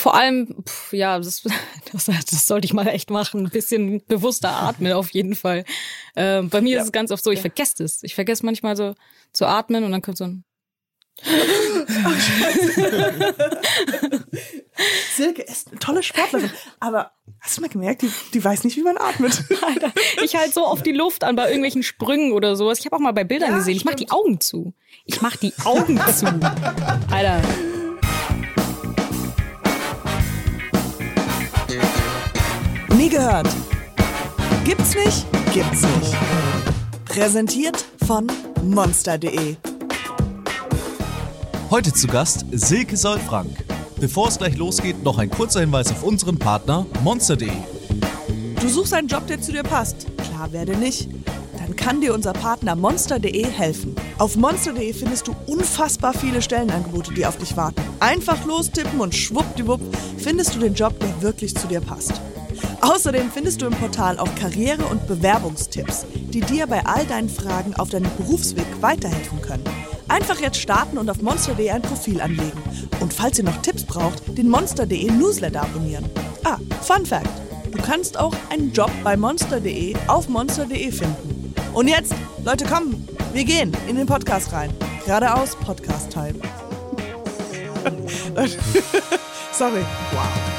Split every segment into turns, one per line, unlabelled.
Vor allem, pff, ja, das, das, das sollte ich mal echt machen. Ein bisschen bewusster atmen auf jeden Fall. Ähm, bei mir ja. ist es ganz oft so, ich ja. vergesse es. Ich vergesse manchmal so zu atmen und dann kommt so ein
Silke ist eine tolle Sportlerin, aber hast du mal gemerkt, die, die weiß nicht, wie man atmet.
Alter, ich halte so oft die Luft an bei irgendwelchen Sprüngen oder sowas. Ich habe auch mal bei Bildern ja, gesehen, ich mache die Augen zu. Ich mache die Augen zu. Alter.
Nie gehört. Gibt's nicht? Gibt's nicht. Präsentiert von monster.de.
Heute zu Gast Silke Solfrank. Bevor es gleich losgeht, noch ein kurzer Hinweis auf unseren Partner monster.de.
Du suchst einen Job, der zu dir passt? Klar werde nicht. Dann kann dir unser Partner monster.de helfen. Auf monster.de findest du unfassbar viele Stellenangebote, die auf dich warten. Einfach lostippen und schwuppdiwupp findest du den Job, der wirklich zu dir passt. Außerdem findest du im Portal auch Karriere- und Bewerbungstipps, die dir bei all deinen Fragen auf deinem Berufsweg weiterhelfen können. Einfach jetzt starten und auf monster.de ein Profil anlegen. Und falls ihr noch Tipps braucht, den monster.de Newsletter abonnieren. Ah, Fun Fact: Du kannst auch einen Job bei monster.de auf monster.de finden. Und jetzt, Leute, kommen, wir gehen in den Podcast rein. Geradeaus Podcast-Time. Sorry. Wow.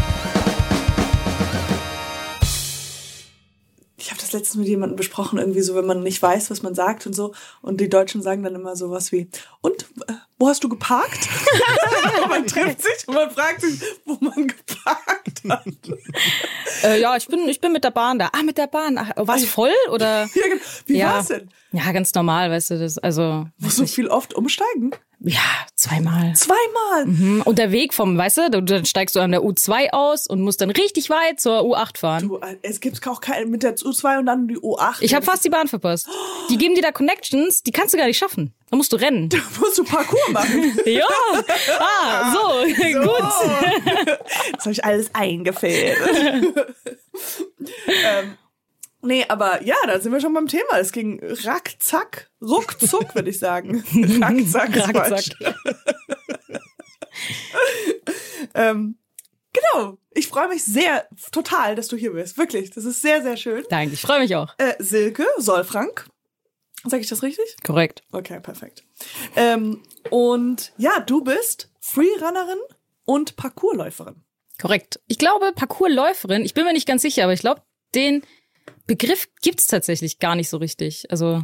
Das letztens mit jemandem besprochen, irgendwie so, wenn man nicht weiß, was man sagt und so. Und die Deutschen sagen dann immer sowas wie, und äh, wo hast du geparkt? man trifft sich und man fragt sich, wo man geparkt hat.
Äh, ja, ich bin, ich bin mit der Bahn da. Ah, mit der Bahn. Ach, war es voll oder?
Ja, genau. Wie ja. war's denn?
Ja, ganz normal, weißt du, das, also.
Musst du viel oft umsteigen?
Ja, zweimal.
Zweimal?
Mhm. Und der Weg vom, weißt du, dann steigst du an der U2 aus und musst dann richtig weit zur U8 fahren.
Du, es gibt auch keine mit der U2 und dann die U8.
Ich habe fast die Bahn verpasst. Die geben dir da Connections, die kannst du gar nicht schaffen. Da musst du rennen.
Da musst du Parcours machen.
ja. Ah, so, so. gut.
Das habe ich alles eingefällt. ähm, Nee, aber ja, da sind wir schon beim Thema. Es ging rackzack, ruckzuck, würde ich sagen. rackzack ist rackzack. ähm, genau. Ich freue mich sehr, total, dass du hier bist. Wirklich. Das ist sehr, sehr schön.
Danke, ich freue mich auch.
Äh, Silke Solfrank. Sag ich das richtig?
Korrekt.
Okay, perfekt. Ähm, und ja, du bist Freerunnerin und Parkourläuferin.
Korrekt. Ich glaube, Parkourläuferin, ich bin mir nicht ganz sicher, aber ich glaube, den Begriff gibt's tatsächlich gar nicht so richtig. Also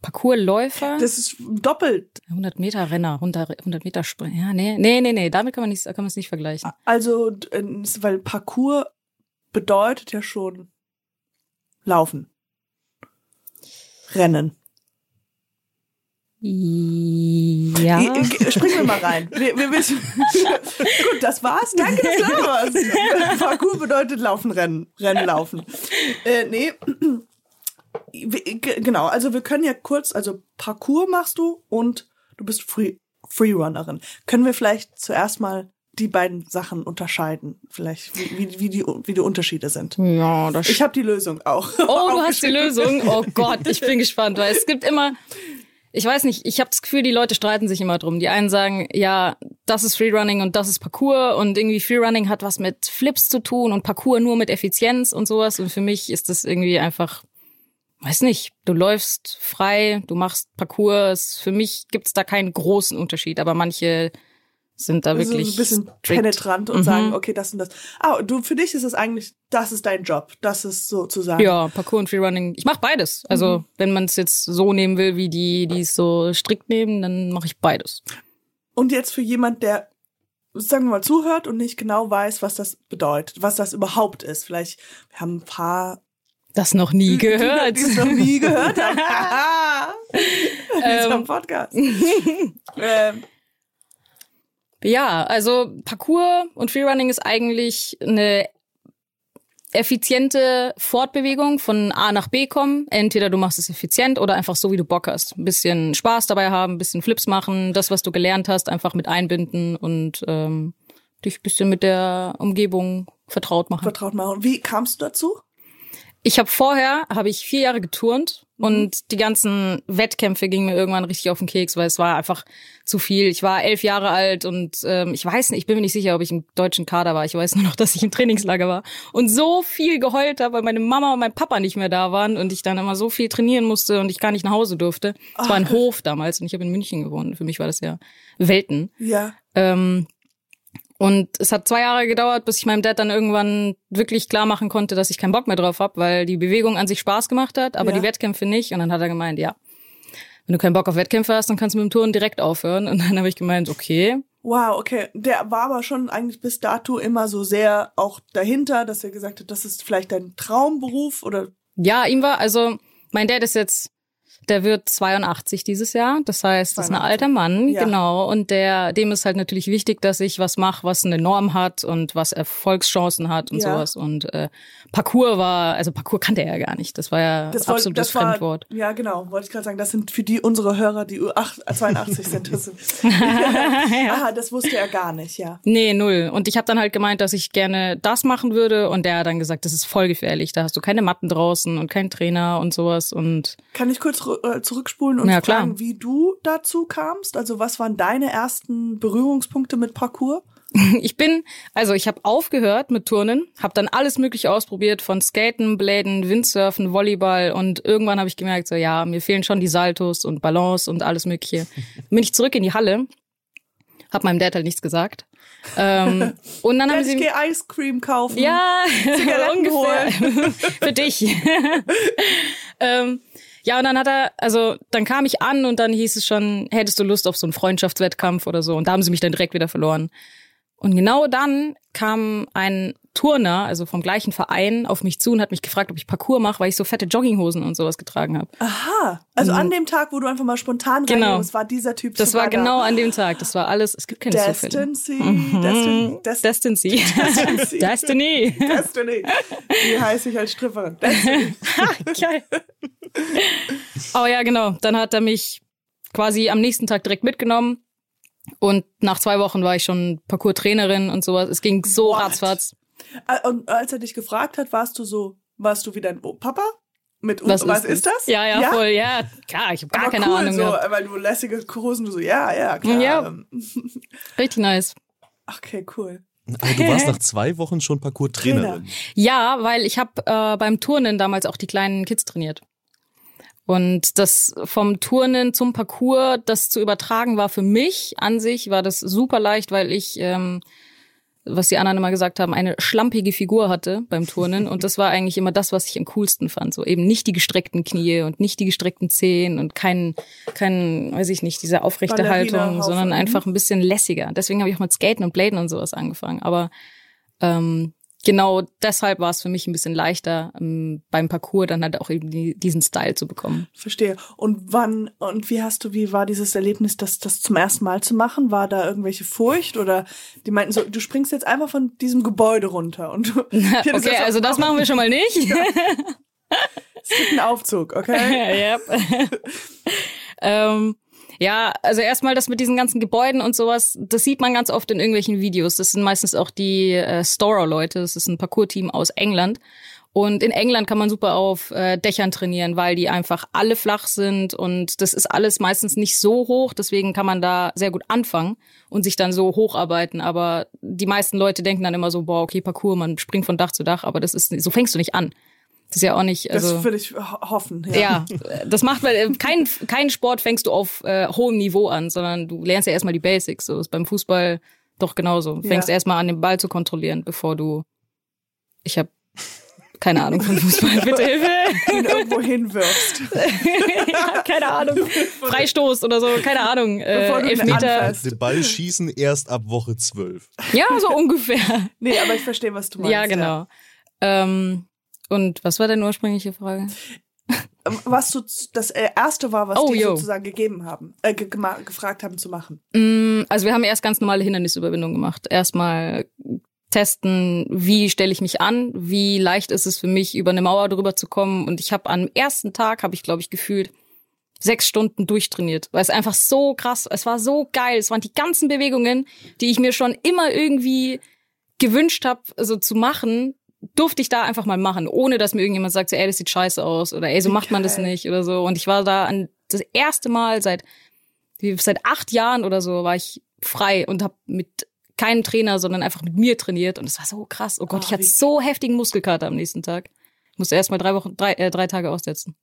Parcoursläufer.
Das ist doppelt.
100 Meter Renner, 100, 100 Meter Sprint. Ja, nee, nee, nee, nee, damit kann man nicht, kann man es nicht vergleichen.
Also, weil Parcours bedeutet ja schon laufen. Rennen.
Ja.
Springen wir mal rein. Wir, wir wissen. Gut, das war's. Danke, dass du da warst. Parkour bedeutet laufen, rennen. Rennen, laufen. Äh, nee. Genau, also wir können ja kurz, also Parkour machst du und du bist Free, Freerunnerin. Können wir vielleicht zuerst mal die beiden Sachen unterscheiden? Vielleicht, wie, wie, wie, die, wie die Unterschiede sind.
Ja, das
Ich habe die Lösung auch.
Oh, du hast die Lösung? Oh Gott, ich bin gespannt, weil es gibt immer, ich weiß nicht, ich habe das Gefühl, die Leute streiten sich immer drum. Die einen sagen, ja, das ist Freerunning und das ist Parkour und irgendwie Freerunning hat was mit Flips zu tun und Parkour nur mit Effizienz und sowas. Und für mich ist das irgendwie einfach, weiß nicht, du läufst frei, du machst Parkour. Für mich gibt's da keinen großen Unterschied, aber manche sind da wirklich
ein bisschen strict. penetrant und mhm. sagen, okay, das und das. Ah, du für dich ist es eigentlich, das ist dein Job, das ist sozusagen.
Ja, Parkour und Freerunning. Ich mache beides. Also, mhm. wenn man es jetzt so nehmen will, wie die, die es so strikt nehmen, dann mache ich beides.
Und jetzt für jemand, der sagen wir mal zuhört und nicht genau weiß, was das bedeutet, was das überhaupt ist. Vielleicht wir haben ein paar
das noch nie gehört.
Die es noch nie gehört haben. in diesem ähm. Podcast. ähm,
ja, also Parkour und Freerunning ist eigentlich eine effiziente Fortbewegung von A nach B kommen. Entweder du machst es effizient oder einfach so, wie du Bock hast. Ein bisschen Spaß dabei haben, ein bisschen Flips machen, das, was du gelernt hast, einfach mit einbinden und ähm, dich ein bisschen mit der Umgebung vertraut machen.
Vertraut machen. Wie kamst du dazu?
Ich habe vorher, habe ich vier Jahre geturnt
Mhm.
und die ganzen Wettkämpfe gingen mir irgendwann richtig auf den Keks, weil es war einfach zu viel. Ich war elf Jahre alt und ähm, ich weiß nicht, ich bin mir nicht sicher, ob ich im deutschen Kader war. Ich weiß nur noch, dass ich im Trainingslager war und so viel geheult habe, weil meine Mama und mein Papa nicht mehr da waren und ich dann immer so viel trainieren musste und ich gar nicht nach Hause durfte. Es war ein Hof damals und ich habe in München gewohnt. Für mich war das ja Welten.
Ja.
Ähm, und es hat zwei Jahre gedauert, bis ich meinem Dad dann irgendwann wirklich klar machen konnte, dass ich keinen Bock mehr drauf habe, weil die Bewegung an sich Spaß gemacht hat, aber
Ja.
die Wettkämpfe nicht. Und dann hat er gemeint, ja, wenn du keinen Bock auf Wettkämpfe hast, dann kannst du mit dem Touren direkt aufhören. Und dann habe ich gemeint, okay.
Wow, okay. Der war aber schon eigentlich bis dato immer so sehr auch dahinter, dass er gesagt hat, das ist vielleicht dein Traumberuf oder
Ja, ihm war, also mein Dad ist jetzt, der wird 82 dieses Jahr. Das heißt, das ist ein
82.
alter Mann,
Ja.
genau. Und der, dem ist halt natürlich wichtig, dass ich was mache, was eine Norm hat und was Erfolgschancen hat und
Ja.
sowas. Und äh, Parcours war, also Parcours kannte er ja gar nicht. Das war ja
das, wollte-
absolutes
das war,
Fremdwort.
Ja, genau, wollte ich gerade sagen. Das sind für die unsere Hörer, die U8, 82 sind. Das sind Aha, das wusste er gar nicht, ja.
Nee, null. Und ich habe dann halt gemeint, dass ich gerne das machen würde. Und der hat dann gesagt, das ist voll gefährlich. Da hast du keine Matten draußen und keinen Trainer und sowas. Und
Kann ich kurz äh, zurückspulen und
Ja, klar.
fragen, wie du dazu kamst? Also was waren deine ersten Berührungspunkte mit Parkour?
ich bin, also ich habe aufgehört mit Turnen, habe dann alles Mögliche ausprobiert, von Skaten, Bläden, Windsurfen, Volleyball. Und irgendwann habe ich gemerkt, so ja, mir fehlen schon die Saltos und Balance und alles Mögliche. Bin ich zurück in die Halle, hab meinem Dad halt nichts gesagt. Ähm, und dann haben
Dad, ich
sie
gehe Ice Cream kaufen.
Ja, ungefähr. Für dich. ähm, ja, und dann hat er, also dann kam ich an und dann hieß es schon, hättest du Lust auf so einen Freundschaftswettkampf oder so. Und da haben sie mich dann direkt wieder verloren. Und genau dann kam ein Turner, also vom gleichen Verein, auf mich zu und hat mich gefragt, ob ich Parkour mache, weil ich so fette Jogginghosen und sowas getragen habe.
Aha. Also an dem Tag, wo du einfach mal spontan.
Genau.
war dieser Typ
Das war genau an dem Tag. Das war alles, es gibt keine
da.
Zufälle.
Destiny,
Mhm.
Destin, Des
Destiny.
Destiny.
Destiny.
Destiny. Die heiße ich als Stripperin. Destiny.
Geil. Oh ja, genau. Dann hat er mich quasi am nächsten Tag direkt mitgenommen. Und nach zwei Wochen war ich schon Parcours-Trainerin und sowas. Es ging so
What?
ratzfatz.
Äh, Und als er dich gefragt hat, warst du so, warst du wie dein Papa? Mit
Was,
was,
ist,
ist, das?
Ja, ja, voll. Ja, klar, ich habe gar
Aber
keine
cool,
Ahnung.
so,
gehabt.
weil du lässige Hosen, du so, ja, ja, klar.
Ja.
Ähm,
Richtig nice.
Okay, cool.
Aber du warst nach zwei Wochen schon Parcours-Trainerin.
Ja, weil ich habe äh, beim Turnen damals auch die kleinen Kids trainiert. Und das vom Turnen zum Parcours, das zu übertragen war für mich an sich, war das super leicht, weil ich, ähm, was die anderen immer gesagt haben, eine schlampige Figur hatte beim Turnen. Und das war eigentlich immer das, was ich am coolsten fand. So eben nicht die gestreckten Knie und nicht die gestreckten Zehen und kein, kein, weiß ich nicht, diese aufrechte Haltung, sondern
Mhm.
einfach ein bisschen lässiger. Deswegen habe ich auch mit Skaten und Bladen und sowas angefangen. Aber ähm, genau deshalb war es für mich ein bisschen leichter, ähm, beim Parcours dann halt auch eben die, diesen Style zu bekommen.
Verstehe. Und wann und wie hast du, wie war dieses Erlebnis, das, das zum ersten Mal zu machen? War da irgendwelche Furcht oder die meinten so, du springst jetzt einfach von diesem Gebäude runter und du, Ja, das
okay,
so,
also das machen wir schon mal nicht.
es gibt einen Aufzug, okay?
yep. ähm, ja, also erstmal das mit diesen ganzen Gebäuden und sowas, das sieht man ganz oft in irgendwelchen Videos. Das sind meistens auch die äh, Storer-Leute. Das ist ein Parcours-Team aus England. Und in England kann man super auf äh, Dächern trainieren, weil die einfach alle flach sind und das ist alles meistens nicht so hoch. Deswegen kann man da sehr gut anfangen und sich dann so hocharbeiten. Aber die meisten Leute denken dann immer so, boah, okay, Parcours, man springt von Dach zu Dach, aber das ist so fängst du nicht an. Das ist ja auch nicht. Also,
das würde ich ho- hoffen. Ja.
ja, das macht, weil äh, kein, kein Sport fängst du auf äh, hohem Niveau an, sondern du lernst ja erstmal die Basics. So ist beim Fußball doch genauso. Du fängst
Ja.
erstmal an, den Ball zu kontrollieren, bevor du. Ich habe keine Ahnung von Fußball, bitte Hilfe.
ihn irgendwo hinwirfst.
ja, keine Ahnung. Freistoß oder so, keine Ahnung.
Bevor
Äh,
du ihn
Elfmeter.
Den Ball schießen erst ab Woche zwölf.
Ja, so ungefähr.
Nee, aber ich verstehe, was du meinst.
ja, genau. Ähm, und was war deine ursprüngliche Frage?
Ähm, Was du das äh, erste war, was
Oh,
die
yo.
sozusagen gegeben haben, äh, ge gefragt haben zu machen.
Mm, Also wir haben erst ganz normale Hindernisüberwindung gemacht. Erstmal testen, wie stelle ich mich an, wie leicht ist es für mich, über eine Mauer drüber zu kommen. Und ich habe am ersten Tag, habe ich glaube ich gefühlt, sechs Stunden durchtrainiert, weil es einfach so krass, es war so geil. Es waren die ganzen Bewegungen, die ich mir schon immer irgendwie gewünscht habe, so zu machen, durfte ich da einfach mal machen, ohne dass mir irgendjemand sagt, so, ey, das sieht scheiße aus oder ey, so macht man das nicht oder so. Und ich war da an das erste Mal seit seit acht Jahren oder so war ich frei und habe mit keinem Trainer, sondern einfach mit mir trainiert und es war so krass. Oh Gott, oh, ich hatte so heftigen Muskelkater am nächsten Tag. Ich musste erst mal drei Wochen, drei, äh, drei Tage aussetzen.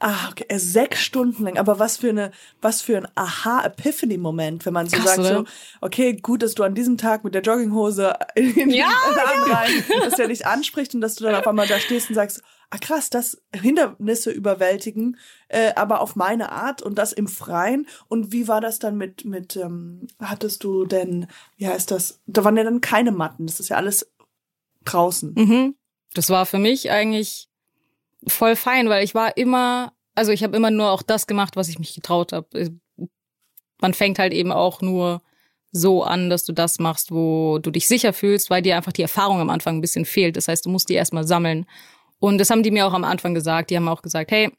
Ah, okay, äh, sechs Stunden lang. Aber was für eine, was für ein Aha-Epiphany-Moment, wenn man so
Krass,
sagt,
oder?
so, okay, gut, dass du an diesem Tag mit der Jogginghose in
Ja,
den Laden rein, dass der dich anspricht und dass du dann auf einmal da stehst und sagst, ah krass, das Hindernisse überwältigen, äh, aber auf meine Art und das im Freien. Und wie war das dann mit, mit, ähm, hattest du denn, wie heißt das? Da waren ja dann keine Matten, das ist ja alles draußen.
Mhm. Das war für mich eigentlich voll fein, weil ich war immer, also ich habe immer nur auch das gemacht, was ich mich getraut habe. Man fängt halt eben auch nur so an, dass du das machst, wo du dich sicher fühlst, weil dir einfach die Erfahrung am Anfang ein bisschen fehlt. Das heißt, du musst die erstmal sammeln. Und das haben die mir auch am Anfang gesagt. Die haben auch gesagt, hey,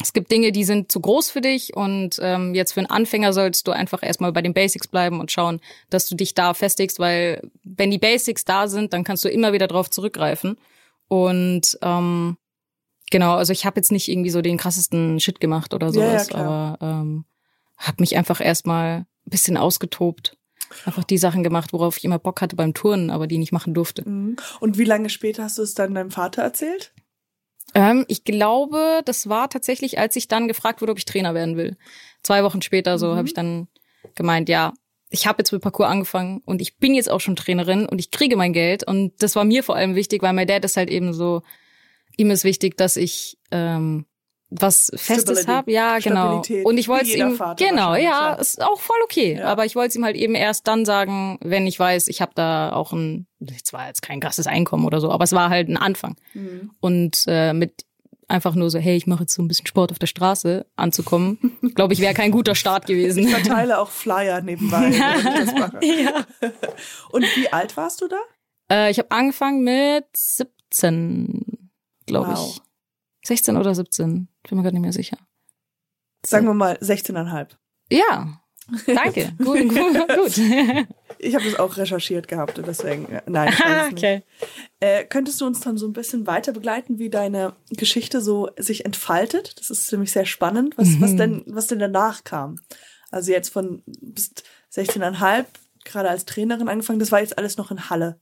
es gibt Dinge, die sind zu groß für dich und ähm, jetzt für einen Anfänger sollst du einfach erstmal bei den Basics bleiben und schauen, dass du dich da festigst, weil wenn die Basics da sind, dann kannst du immer wieder drauf zurückgreifen. Und ähm, genau, also ich habe jetzt nicht irgendwie so den krassesten Shit gemacht oder
Ja, ja,
sowas,
klar.
aber ähm, habe mich einfach erstmal ein bisschen ausgetobt. Einfach die Sachen gemacht, worauf ich immer Bock hatte beim Turnen, aber die nicht machen durfte.
Mhm. Und wie lange später hast du es dann deinem Vater erzählt?
Ähm, ich glaube, das war tatsächlich, als ich dann gefragt wurde, ob ich Trainer werden will. Zwei Wochen später so
Mhm.
habe ich dann gemeint, ja, ich habe jetzt mit Parkour angefangen und ich bin jetzt auch schon Trainerin und ich kriege mein Geld. Und das war mir vor allem wichtig, weil mein Dad ist halt eben so, ihm ist wichtig, dass ich ähm, was Festes habe. Ja, genau.
Stabilität.
Und ich wollte ihm,
Vater
genau, ja, ist auch voll okay.
Ja.
Aber ich wollte es ihm halt eben erst dann sagen, wenn ich weiß, ich habe da auch ein, es war jetzt kein krasses Einkommen oder so, aber es war halt ein Anfang.
Mhm.
Und äh, mit einfach nur so, hey, ich mache jetzt so ein bisschen Sport auf der Straße anzukommen, glaube ich, wäre kein guter Start gewesen.
Ich verteile auch Flyer nebenbei,
ja.
Und wie alt warst du da?
äh, ich habe angefangen mit 17, glaube
Wow.
ich. 16 oder 17, bin mir gerade nicht mehr sicher.
Sagen wir mal 16,5.
Ja, danke. gut, gut, gut.
Ich habe das auch recherchiert gehabt, deswegen, äh, nein, ich weiß es nicht.
okay.
Äh, könntest du uns dann so ein bisschen weiter begleiten, wie deine Geschichte so sich entfaltet? Das ist nämlich sehr spannend, was, was denn, was denn danach kam. Also jetzt von bist 16,5, gerade als Trainerin angefangen, das war jetzt alles noch in Halle.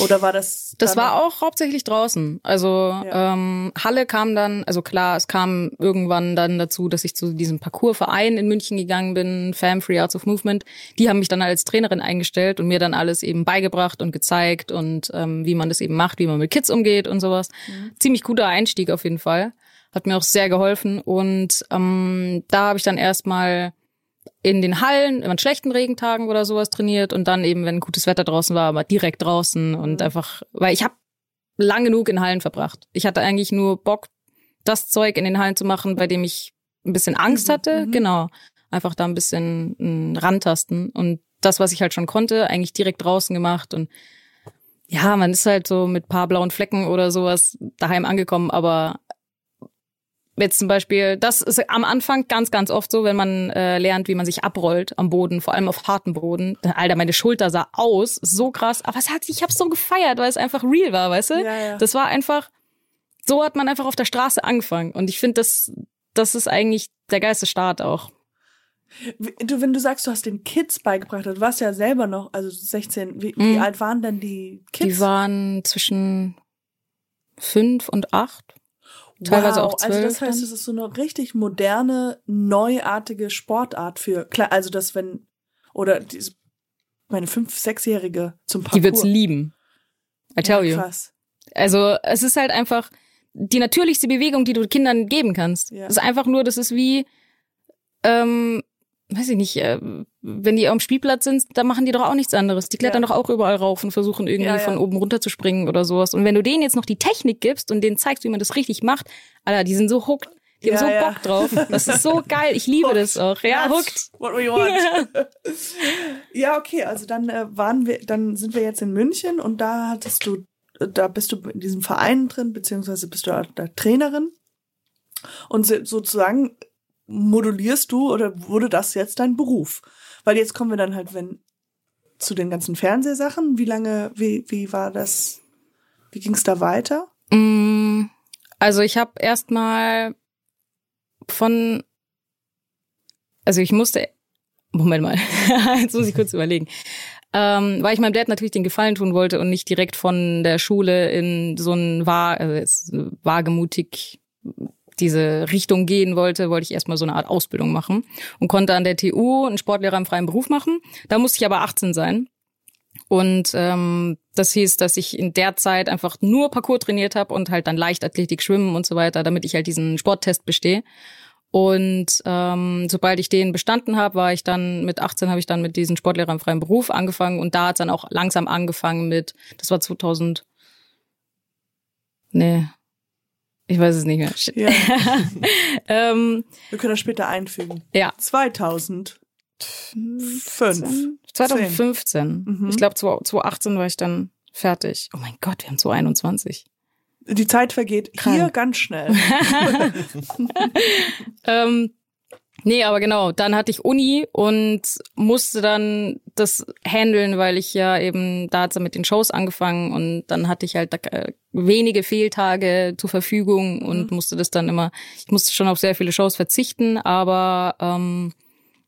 Oder war das?
Das war auch hauptsächlich draußen. Also
Ja.
ähm, Halle kam dann, also klar, es kam irgendwann dann dazu, dass ich zu diesem Parcoursverein in München gegangen bin, Fam Free Arts of Movement. Die haben mich dann als Trainerin eingestellt und mir dann alles eben beigebracht und gezeigt und ähm, wie man das eben macht, wie man mit Kids umgeht und sowas. Ziemlich guter Einstieg auf jeden Fall. Hat mir auch sehr geholfen. Und ähm, da habe ich dann erstmal in den Hallen, an schlechten Regentagen oder sowas trainiert und dann eben, wenn gutes Wetter draußen war, aber direkt draußen und
Mhm.
einfach, weil ich habe lang genug in Hallen verbracht. Ich hatte eigentlich nur Bock, das Zeug in den Hallen zu machen, bei dem ich ein bisschen Angst
Mhm,
hatte.
mhm.
Genau. Einfach da ein bisschen mm, rantasten und das, was ich halt schon konnte, eigentlich direkt draußen gemacht und ja, man ist halt so mit paar blauen Flecken oder sowas daheim angekommen, aber jetzt zum Beispiel, das ist am Anfang ganz, ganz oft so, wenn man äh, lernt, wie man sich abrollt am Boden, vor allem auf hartem Boden. Alter, meine Schulter sah aus, so krass, aber es hat, ich hab's so gefeiert, weil es einfach real war, weißt du?
Ja, ja.
Das war einfach, so hat man einfach auf der Straße angefangen und ich finde, das, das ist eigentlich der geilste Start auch.
Du, wenn du sagst, du hast den Kids beigebracht, du warst ja selber noch, also 16, wie, wie
Mhm.
alt waren denn die Kids?
Die waren zwischen fünf und acht. Teilweise auch
Also das
zwölf
heißt,
dann.
es ist so eine richtig moderne, neuartige Sportart für, klar, also das, wenn, oder diese, meine fünf-, sechsjährige zum Parkour.
Die wird's lieben. I tell you.
Ja, krass.
Also es ist halt einfach die natürlichste Bewegung, die du Kindern geben kannst.
Ja.
Es ist einfach nur, das ist wie, ähm, weiß ich nicht, äh, wenn die am Spielplatz sind, da machen die doch auch nichts anderes. Die klettern
Ja.
doch auch überall rauf und versuchen irgendwie
Ja, ja.
von oben runter zu springen oder sowas. Und wenn du denen jetzt noch die Technik gibst und denen zeigst, wie man das richtig macht, Alter, die sind so hooked. Die haben so. Bock drauf. Das ist so geil. Ich liebe das auch. Ja,
That's
hooked.
What we want. ja, okay, also dann äh, waren wir, dann sind wir jetzt in München und da hattest du, da bist du in diesem Verein drin, beziehungsweise bist du da Trainerin. Und so- sozusagen modulierst du oder wurde das jetzt dein Beruf? Weil jetzt kommen wir dann halt, wenn zu den ganzen Fernsehsachen. Wie lange, wie, wie war das? Wie ging's da weiter?
Mm, Also ich habe erstmal von, also ich musste, Moment mal, jetzt muss ich kurz überlegen, ähm, weil ich meinem Dad natürlich den Gefallen tun wollte und nicht direkt von der Schule in so ein wahr, also jetzt wagemutig diese Richtung gehen wollte, wollte ich erstmal so eine Art Ausbildung machen und konnte an der TU einen Sportlehrer im freien Beruf machen. Da musste ich aber 18 sein. Und ähm, das hieß, dass ich in der Zeit einfach nur Parcours trainiert habe und halt dann Leichtathletik, Schwimmen und so weiter, damit ich halt diesen Sporttest bestehe. Und ähm, sobald ich den bestanden habe, war ich dann mit 18 habe ich dann mit diesem Sportlehrer im freien Beruf angefangen und da hat dann auch langsam angefangen mit, das war 2000, nee, ich weiß es nicht mehr. Shit.
Ja.
ähm,
Wir können das später einfügen.
ja,
2005.
2015.
Mhm.
Ich glaube 2018 war ich dann fertig. Oh mein Gott, wir haben 2021.
Die Zeit vergeht
Krank.
hier ganz schnell.
Ähm, nee, aber genau, dann hatte ich Uni und musste dann das handeln, weil ich ja eben, da hat's dann mit den Shows angefangen und dann hatte ich halt äh, wenige Fehltage zur Verfügung und musste das dann immer, ich musste schon auf sehr viele Shows verzichten, aber ähm,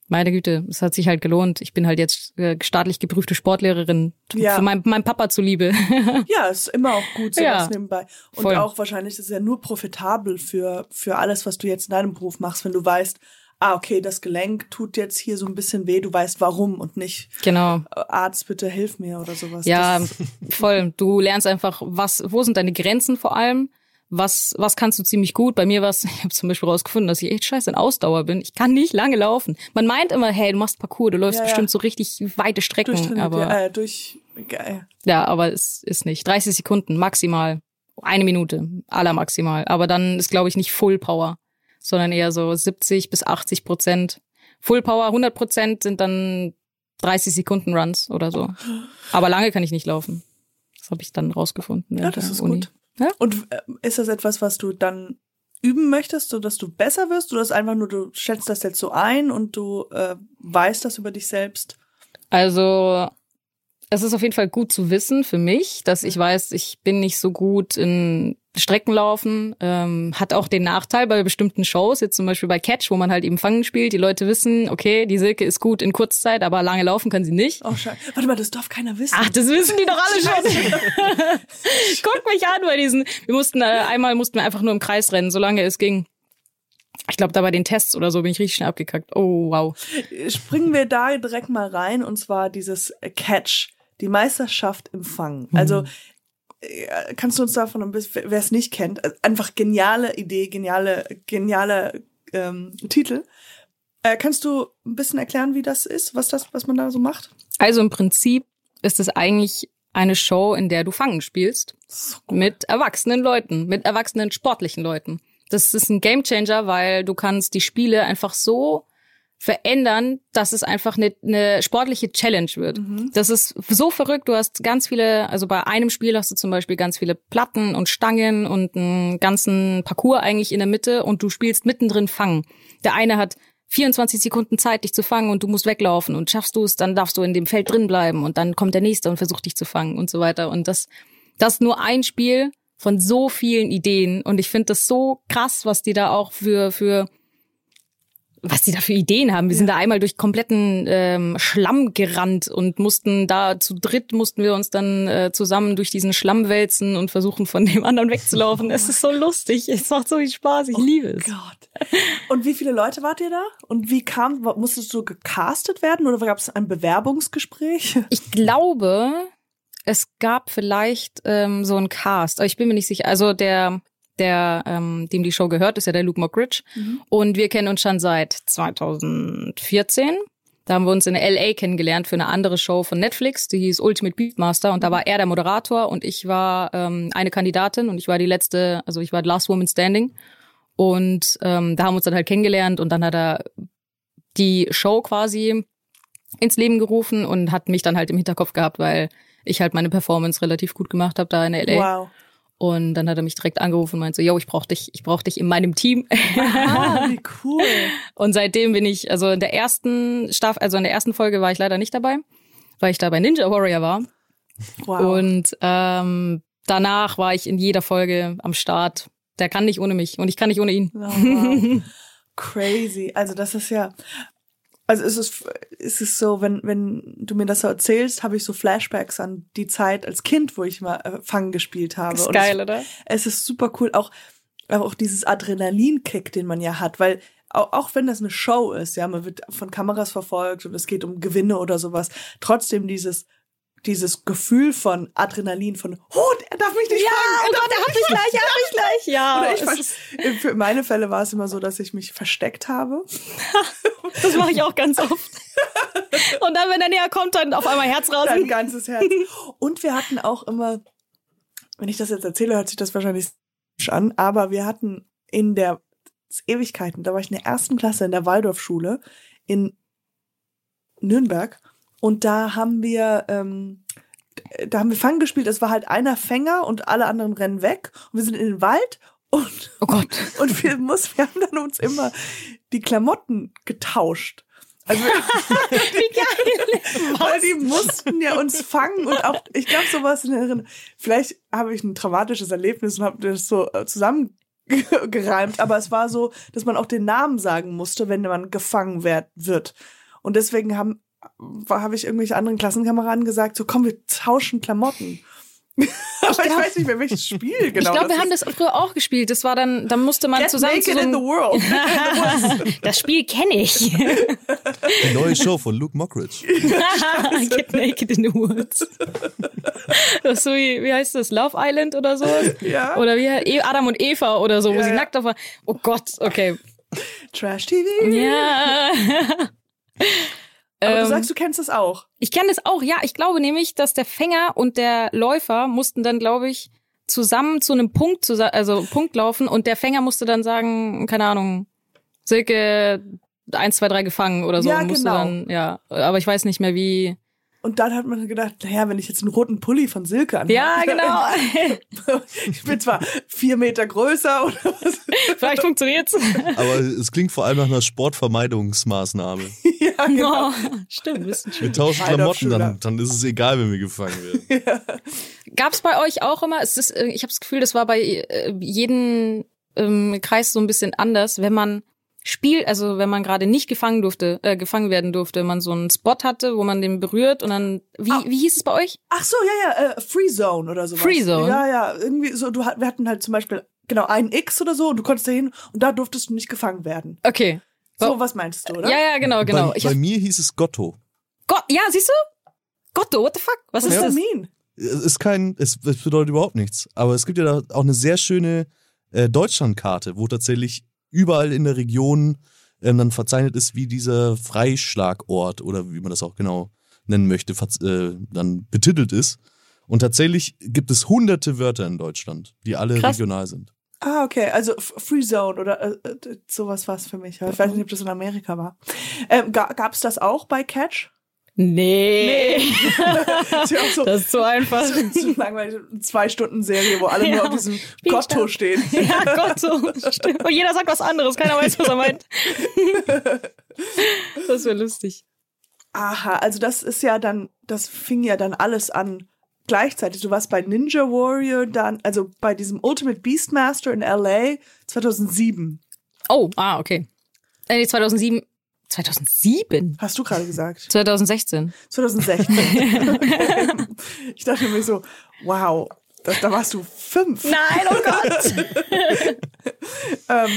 meine Güte, es hat sich halt gelohnt. Ich bin halt jetzt äh, staatlich geprüfte Sportlehrerin
Ja.
für mein, mein Papa zuliebe.
Ja, ist immer auch gut, sowas
Ja,
nebenbei. Und
voll.
auch wahrscheinlich ist es ja nur profitabel für, für alles, was du jetzt in deinem Beruf machst, wenn du weißt, ah, okay, das Gelenk tut jetzt hier so ein bisschen weh, du weißt warum und nicht,
genau.
äh, Arzt, bitte hilf mir oder sowas.
Ja,
Das,
voll. Du lernst einfach, was, wo sind deine Grenzen vor allem? Was, was kannst du ziemlich gut? Bei mir war es, ich habe zum Beispiel rausgefunden, dass ich echt scheiße in Ausdauer bin. Ich kann nicht lange laufen. Man meint immer, hey, du machst Parcours, du läufst
Ja, ja.
bestimmt so richtig weite Strecken, aber
ja, äh, durch, geil.
ja, aber es ist nicht. 30 Sekunden maximal, eine Minute, aller maximal. Aber dann ist, glaube ich, nicht Full Power, sondern eher so 70 bis 80 Prozent. Full Power, 100 Prozent sind dann 30 Sekunden Runs oder so. Aber lange kann ich nicht laufen. Das habe ich dann rausgefunden.
Ja, das ist
Uni.
gut.
Ja?
Und äh, ist das etwas, was du dann üben möchtest, sodass du besser wirst? Oder ist einfach nur, du schätzt das jetzt so ein und du äh, weißt das über dich selbst?
Also es ist auf jeden Fall gut zu wissen für mich, dass ich weiß, ich bin nicht so gut in Streckenlaufen. Ähm, hat auch den Nachteil bei bestimmten Shows, jetzt zum Beispiel bei Catch, wo man halt eben Fangen spielt. Die Leute wissen, okay, die Silke ist gut in Kurzzeit, aber lange laufen kann sie nicht.
Oh, scheiße. Warte mal, das darf keiner wissen.
Ach, das wissen die doch alle schon. Guck mich an bei diesen. Wir mussten äh, einmal mussten wir einfach nur im Kreis rennen, solange es ging. Ich glaube, da bei den Tests oder so bin ich richtig schnell abgekackt. Oh, wow.
Springen wir da direkt mal rein und zwar dieses Catch, die Meisterschaft im Fangen.
Mhm.
Also kannst du uns davon ein bisschen, wer es nicht kennt, äh, einfach geniale Idee, geniale, geniale ähm, Titel. Äh, kannst du ein bisschen erklären, wie das ist, was das, was man da so macht?
Also im Prinzip ist es eigentlich eine Show, in der du Fangen spielst. Mit erwachsenen Leuten, mit erwachsenen sportlichen Leuten. Das ist ein Gamechanger, weil du kannst die Spiele einfach so verändern, dass es einfach eine, eine sportliche Challenge wird. Das ist so verrückt. Du hast ganz viele, also bei einem Spiel hast du zum Beispiel ganz viele Platten und Stangen und einen ganzen Parcours eigentlich in der Mitte und du spielst mittendrin Fangen. Der eine hat 24 Sekunden Zeit, dich zu fangen und du musst weglaufen und schaffst du es, dann darfst du in dem Feld drin bleiben und dann kommt der nächste und versucht dich zu fangen und so weiter. Und das, das ist nur ein Spiel von so vielen Ideen und ich finde das so krass, was die da auch für, für was die da für Ideen haben. Wir sind da einmal durch kompletten ähm, Schlamm gerannt und mussten da zu dritt mussten wir uns dann äh, zusammen durch diesen Schlamm wälzen und versuchen von dem anderen wegzulaufen. Es ist so lustig, es macht so viel Spaß, ich liebe es.
Gott. Und wie viele Leute wart ihr da? Und wie kam, musstest du gecastet werden oder gab es ein Bewerbungsgespräch?
Ich glaube, es gab vielleicht ähm, so einen Cast, aber ich bin mir nicht sicher. Also der, der, ähm, dem die Show gehört, ist ja der Luke Mockridge. Und wir kennen uns schon seit 2014. Da haben wir uns in LA kennengelernt für eine andere Show von Netflix, die hieß Ultimate Beatmaster. Und da war er der Moderator und ich war ähm, eine Kandidatin und ich war die letzte, also ich war Last Woman Standing. Und ähm, da haben wir uns dann halt kennengelernt und dann hat er die Show quasi ins Leben gerufen und hat mich dann halt im Hinterkopf gehabt, weil ich halt meine Performance relativ gut gemacht habe da in LA.
Wow.
Und dann hat er mich direkt angerufen und meinte so, yo, ich brauch dich, ich brauch dich in meinem Team.
Ah, wie cool.
und seitdem bin ich, also in der ersten Staffel, also in der ersten Folge war ich leider nicht dabei, weil ich da bei Ninja Warrior war.
Wow.
Und ähm, danach war ich in jeder Folge am Start. Der kann nicht ohne mich und ich kann nicht ohne ihn.
Oh, wow. Crazy. Also das ist ja, also es ist, es ist so, wenn, wenn du mir das so erzählst, habe ich so Flashbacks an die Zeit als Kind, wo ich mal äh, Fangen gespielt habe.
Ist geil,
es,
oder?
Es ist super cool, auch, auch dieses Adrenalinkick, den man ja hat, weil auch, auch wenn das eine Show ist, ja, man wird von Kameras verfolgt und es geht um Gewinne oder sowas, trotzdem dieses dieses Gefühl von Adrenalin, von, oh, er darf mich nicht
Ja,
fangen,
oh Gott, er hat mich gleich, er hat mich gleich. Ja,
Oder ich
ist-
für meine Fälle war es immer so, dass ich mich versteckt habe.
das mache ich auch ganz oft. Und dann, wenn er näher kommt, dann auf einmal Herz raus.
Dein ganzes Herz. Und wir hatten auch immer, wenn ich das jetzt erzähle, hört sich das wahrscheinlich an, aber wir hatten in der Ewigkeiten, da war ich in der ersten Klasse in der Waldorfschule in Nürnberg und da haben wir, ähm, da haben wir Fang gespielt. Es war halt einer Fänger und alle anderen rennen weg und wir sind in den Wald und
Oh Gott.
und wir mussten, wir haben dann uns immer die Klamotten getauscht. Also
Wie geil.
weil die mussten ja uns fangen und auch, ich glaube, sowas in der Erinnerung. Vielleicht habe ich ein traumatisches Erlebnis und habe das so äh, zusammengereimt, aber es war so, dass man auch den Namen sagen musste, wenn man gefangen werd, wird. Und deswegen haben habe ich irgendwelche anderen Klassenkameraden gesagt, so komm, wir tauschen Klamotten. aber ich,
glaub-
weiß nicht mehr, welches Spiel genau.
ich glaube, wir
ist.
haben das früher auch gespielt. Das war dann, dann musste man
Get
zusammen
naked
zu so
in the world.
Das Spiel kenne ich.
Die neue Show von Luke Mockridge.
Get naked in the woods. Das ist so wie, wie heißt das? Love Island oder so?
Ja.
Oder wie E- Adam und Eva oder so, wo
Ja,
sie
ja.
nackt auf. Oh Gott, okay.
Trash TV.
Ja.
Aber du
Ähm,
sagst, du kennst es auch.
Ich kenne das auch, ja. Ich glaube nämlich, dass der Fänger und der Läufer mussten dann, glaube ich, zusammen zu einem Punkt, also Punkt laufen und der Fänger musste dann sagen, keine Ahnung, Silke eins, zwei, drei gefangen oder so.
Ja, genau.
dann, ja. Aber ich weiß nicht mehr wie.
Und dann hat man gedacht, naja, wenn ich jetzt einen roten Pulli von Silke anhabe.
Ja, genau.
ich bin zwar vier Meter größer oder was.
Vielleicht funktioniert's.
Aber es klingt vor allem nach einer Sportvermeidungsmaßnahme.
ja, genau.
Oh, stimmt, bisschen
Wir tauschen Klamotten, dann, dann ist es egal, wenn wir gefangen werden.
Gab's bei euch auch immer? Es ist, äh, ich habe das Gefühl, das war bei äh, jedem ähm, Kreis so ein bisschen anders, wenn man spielt, also wenn man gerade nicht gefangen durfte, äh, gefangen werden durfte, man so einen Spot hatte, wo man den berührt und dann wie
Ah.
wie hieß es bei euch?
Ach so, ja, ja, äh, Free Zone oder sowas.
Free Zone?
Ja, ja, irgendwie so, du, wir hatten halt zum Beispiel, genau, ein X oder so und du konntest da hin und da durftest du nicht gefangen werden.
Okay.
So, was meinst du, oder?
Ja, ja, genau, genau.
Bei,
Ich
bei mir hieß es Gotto.
Gott, ja, siehst du? Gotto, what the fuck? Was
Was
ist das
mean?
Es ist kein, es, es bedeutet überhaupt nichts. Aber es gibt ja da auch eine sehr schöne äh, Deutschlandkarte, wo tatsächlich überall in der Region ähm, dann verzeichnet ist, wie dieser Freischlagort oder wie man das auch genau nennen möchte, äh, dann betitelt ist. Und tatsächlich gibt es hunderte Wörter in Deutschland, die alle
Krass.
regional sind.
Ah, okay, also Free Zone oder äh, äh, sowas war es für mich. Ich weiß nicht, ob das in Amerika war. Ähm, ga, gab's das auch bei Catch?
Nee.
Ist ja auch so,
Das ist so einfach.
so langweilig, eine zwei Stunden Serie, wo alle
Ja.
nur auf diesem. Gotto stehen.
Ja, Gotto. Stimmt. Und jeder sagt was anderes, keiner weiß, was er meint. Das wäre lustig.
Aha, also das ist ja dann, das fing ja dann alles an gleichzeitig. Du warst bei Ninja Warrior dann, also bei diesem Ultimate Beastmaster in LA 2007.
Oh, ah, okay. Äh, nee, 2007. 2007?
Hast du gerade gesagt?
2016.
2016. ich dachte mir so, wow, da, da warst du fünf.
Nein, oh Gott.
Ähm,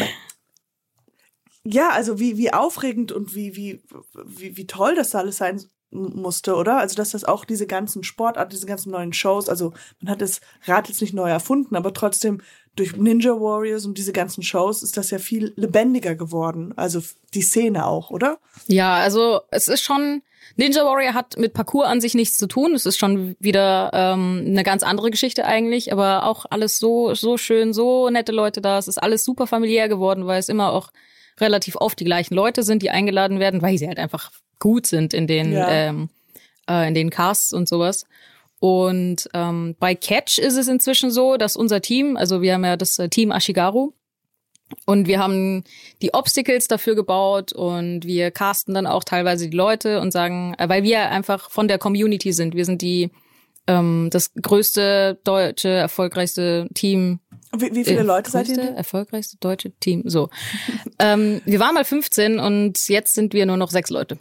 ja, also wie, wie aufregend und wie, wie, wie, wie toll das alles sein musste, oder? Also, dass das auch diese ganzen Sportarten, diese ganzen neuen Shows, also man hat das Rad jetzt nicht neu erfunden, aber trotzdem durch Ninja Warriors und diese ganzen Shows ist das ja viel lebendiger geworden. Also die Szene auch, oder?
Ja, also es ist schon. Ninja Warrior hat mit Parcours an sich nichts zu tun. Es ist schon wieder ähm, eine ganz andere Geschichte eigentlich, aber auch alles so so schön, so nette Leute da. Es ist alles super familiär geworden, weil es immer auch relativ oft die gleichen Leute sind, die eingeladen werden, weil sie halt einfach gut sind in den
Ja.
ähm, äh, in den Casts und sowas. Und ähm, bei Catch ist es inzwischen so, dass unser Team, also wir haben ja das äh, Team Ashigaru, und wir haben die Obstacles dafür gebaut und wir casten dann auch teilweise die Leute und sagen, äh, weil wir einfach von der Community sind. Wir sind die ähm, das größte deutsche erfolgreichste Team
Wie, wie viele
äh,
Leute seid
größte,
ihr? denn?
erfolgreichste deutsche Team. So, ähm, wir waren mal 15 und jetzt sind wir nur noch sechs Leute,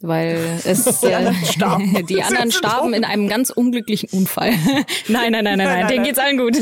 weil es
Die anderen
äh,
starben.
die anderen starben in einem ganz unglücklichen Unfall. nein, nein, nein, nein, nein,
nein,
denen geht's allen gut.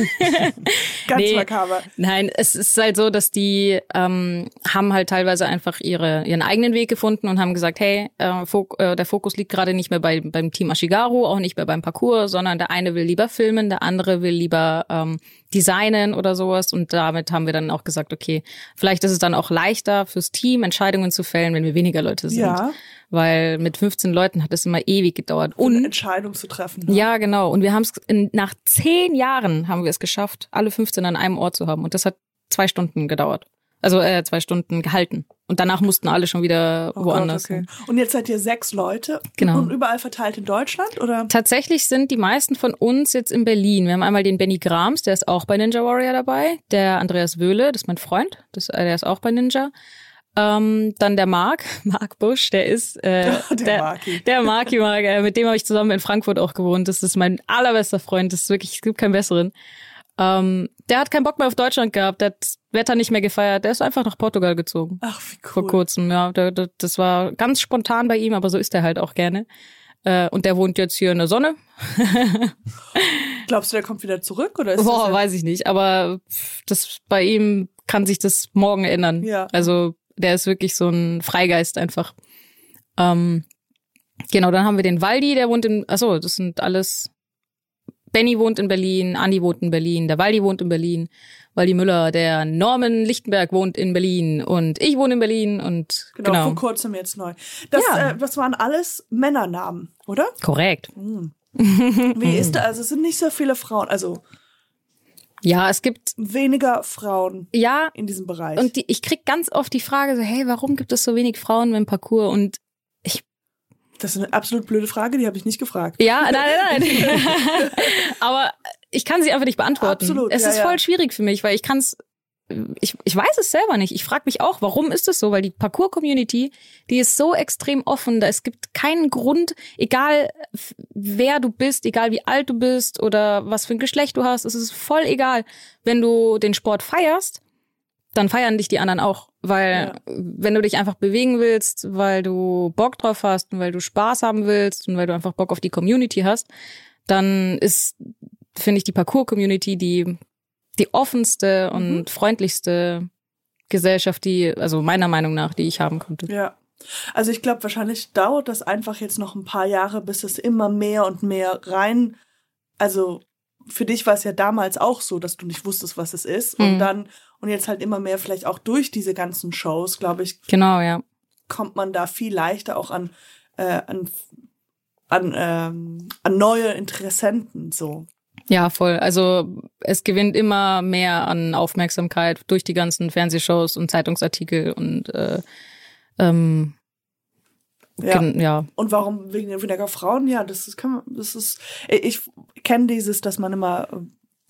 Ganz
nee.
makaber.
Nein, es ist halt so, dass die ähm, haben halt teilweise einfach ihre ihren eigenen Weg gefunden und haben gesagt, hey, äh, Fok äh, der Fokus liegt gerade nicht mehr bei, beim Team Ashigaru, auch nicht mehr beim Parcours, sondern der eine will lieber filmen, der andere will lieber ähm, designen oder sowas. Und damit haben wir dann auch gesagt, okay, vielleicht ist es dann auch leichter fürs Team, Entscheidungen zu fällen, wenn wir weniger Leute sind.
Ja.
Weil mit 15 Leuten hat es immer ewig gedauert.
Eine
Und
Entscheidung zu treffen. ne?
ja, genau. Und wir haben es nach zehn Jahren haben wir es geschafft, alle 15 an einem Ort zu haben. Und das hat zwei Stunden gedauert. Also äh, zwei Stunden gehalten. Und danach mussten alle schon wieder
Oh
woanders.
Gott, okay. Und jetzt seid ihr sechs Leute
Genau.
und überall verteilt in Deutschland oder?
Tatsächlich sind die meisten von uns jetzt in Berlin. Wir haben einmal den Benny Grams, der ist auch bei Ninja Warrior dabei. Der Andreas Wöhle, das ist mein Freund, das, äh, der ist auch bei Ninja. Ähm, dann der Marc, Marc Busch, der ist äh,
Der Marki.
der Marki Marc, äh, mit dem habe ich zusammen in Frankfurt auch gewohnt. Das ist mein allerbester Freund. Das ist wirklich, es gibt keinen besseren. Ähm, der hat keinen Bock mehr auf Deutschland gehabt, der hat Wetter nicht mehr gefeiert, der ist einfach nach Portugal gezogen.
Ach, wie
Vor
cool.
kurzem, ja. Der, der, das war ganz spontan bei ihm, aber so ist er halt auch gerne. Äh, und der wohnt jetzt hier in der Sonne.
Glaubst du, der kommt wieder zurück oder ist
Boah,
das
weiß ich nicht. Aber das bei ihm kann sich das morgen ändern.
Ja.
Also der ist wirklich so ein Freigeist einfach. Ähm, genau, dann haben wir den Waldi, der wohnt in, achso, das sind alles. Benny wohnt in Berlin, Andi wohnt in Berlin, der Waldi wohnt in Berlin, Waldi Müller, der Norman Lichtenberg wohnt in Berlin und ich wohne in Berlin und
genau,
genau.
vor kurzem jetzt neu? Das,
Ja.
äh, das waren alles Männernamen, oder?
Korrekt.
Wie ist da? Also es sind nicht so viele Frauen, also
Ja, es gibt,
weniger Frauen
ja,
in diesem Bereich.
und die, ich krieg ganz oft die Frage so, hey, warum gibt es so wenig Frauen beim Parcours? Und
das ist eine absolut blöde Frage, die habe ich nicht gefragt.
Ja, nein, nein, nein. Aber ich kann sie einfach nicht beantworten.
Absolut,
es
ja,
ist
ja.
voll schwierig für mich, weil ich kann's ich, ich weiß es selber nicht. Ich frage mich auch, warum ist das so? Weil die Parcours-Community, die ist so extrem offen. Da es gibt keinen Grund, egal wer du bist, egal wie alt du bist oder was für ein Geschlecht du hast, es ist voll egal. Wenn du den Sport feierst, dann feiern dich die anderen auch. Weil wenn du dich einfach bewegen willst, weil du Bock drauf hast und weil du Spaß haben willst und weil du einfach Bock auf die Community hast, dann ist, finde ich, die Parcours-Community die, die offenste und freundlichste Gesellschaft, die, also meiner Meinung nach, die ich haben konnte.
Ja. Also ich glaube, wahrscheinlich dauert das einfach jetzt noch ein paar Jahre, bis es immer mehr und mehr rein. Also für dich war es ja damals auch so, dass du nicht wusstest, was es ist. Und
Mhm.
dann, und jetzt halt immer mehr, vielleicht auch durch diese ganzen Shows, glaube ich,
Genau, ja.
kommt man da viel leichter auch an, äh, an, an, ähm, an neue Interessenten so.
Ja, voll. Also es gewinnt immer mehr an Aufmerksamkeit durch die ganzen Fernsehshows und Zeitungsartikel und äh, ähm,
Ja.
ja.
Und warum wegen weniger Frauen? Ja, das ist, kann man, das ist, ich kenne dieses, dass man immer,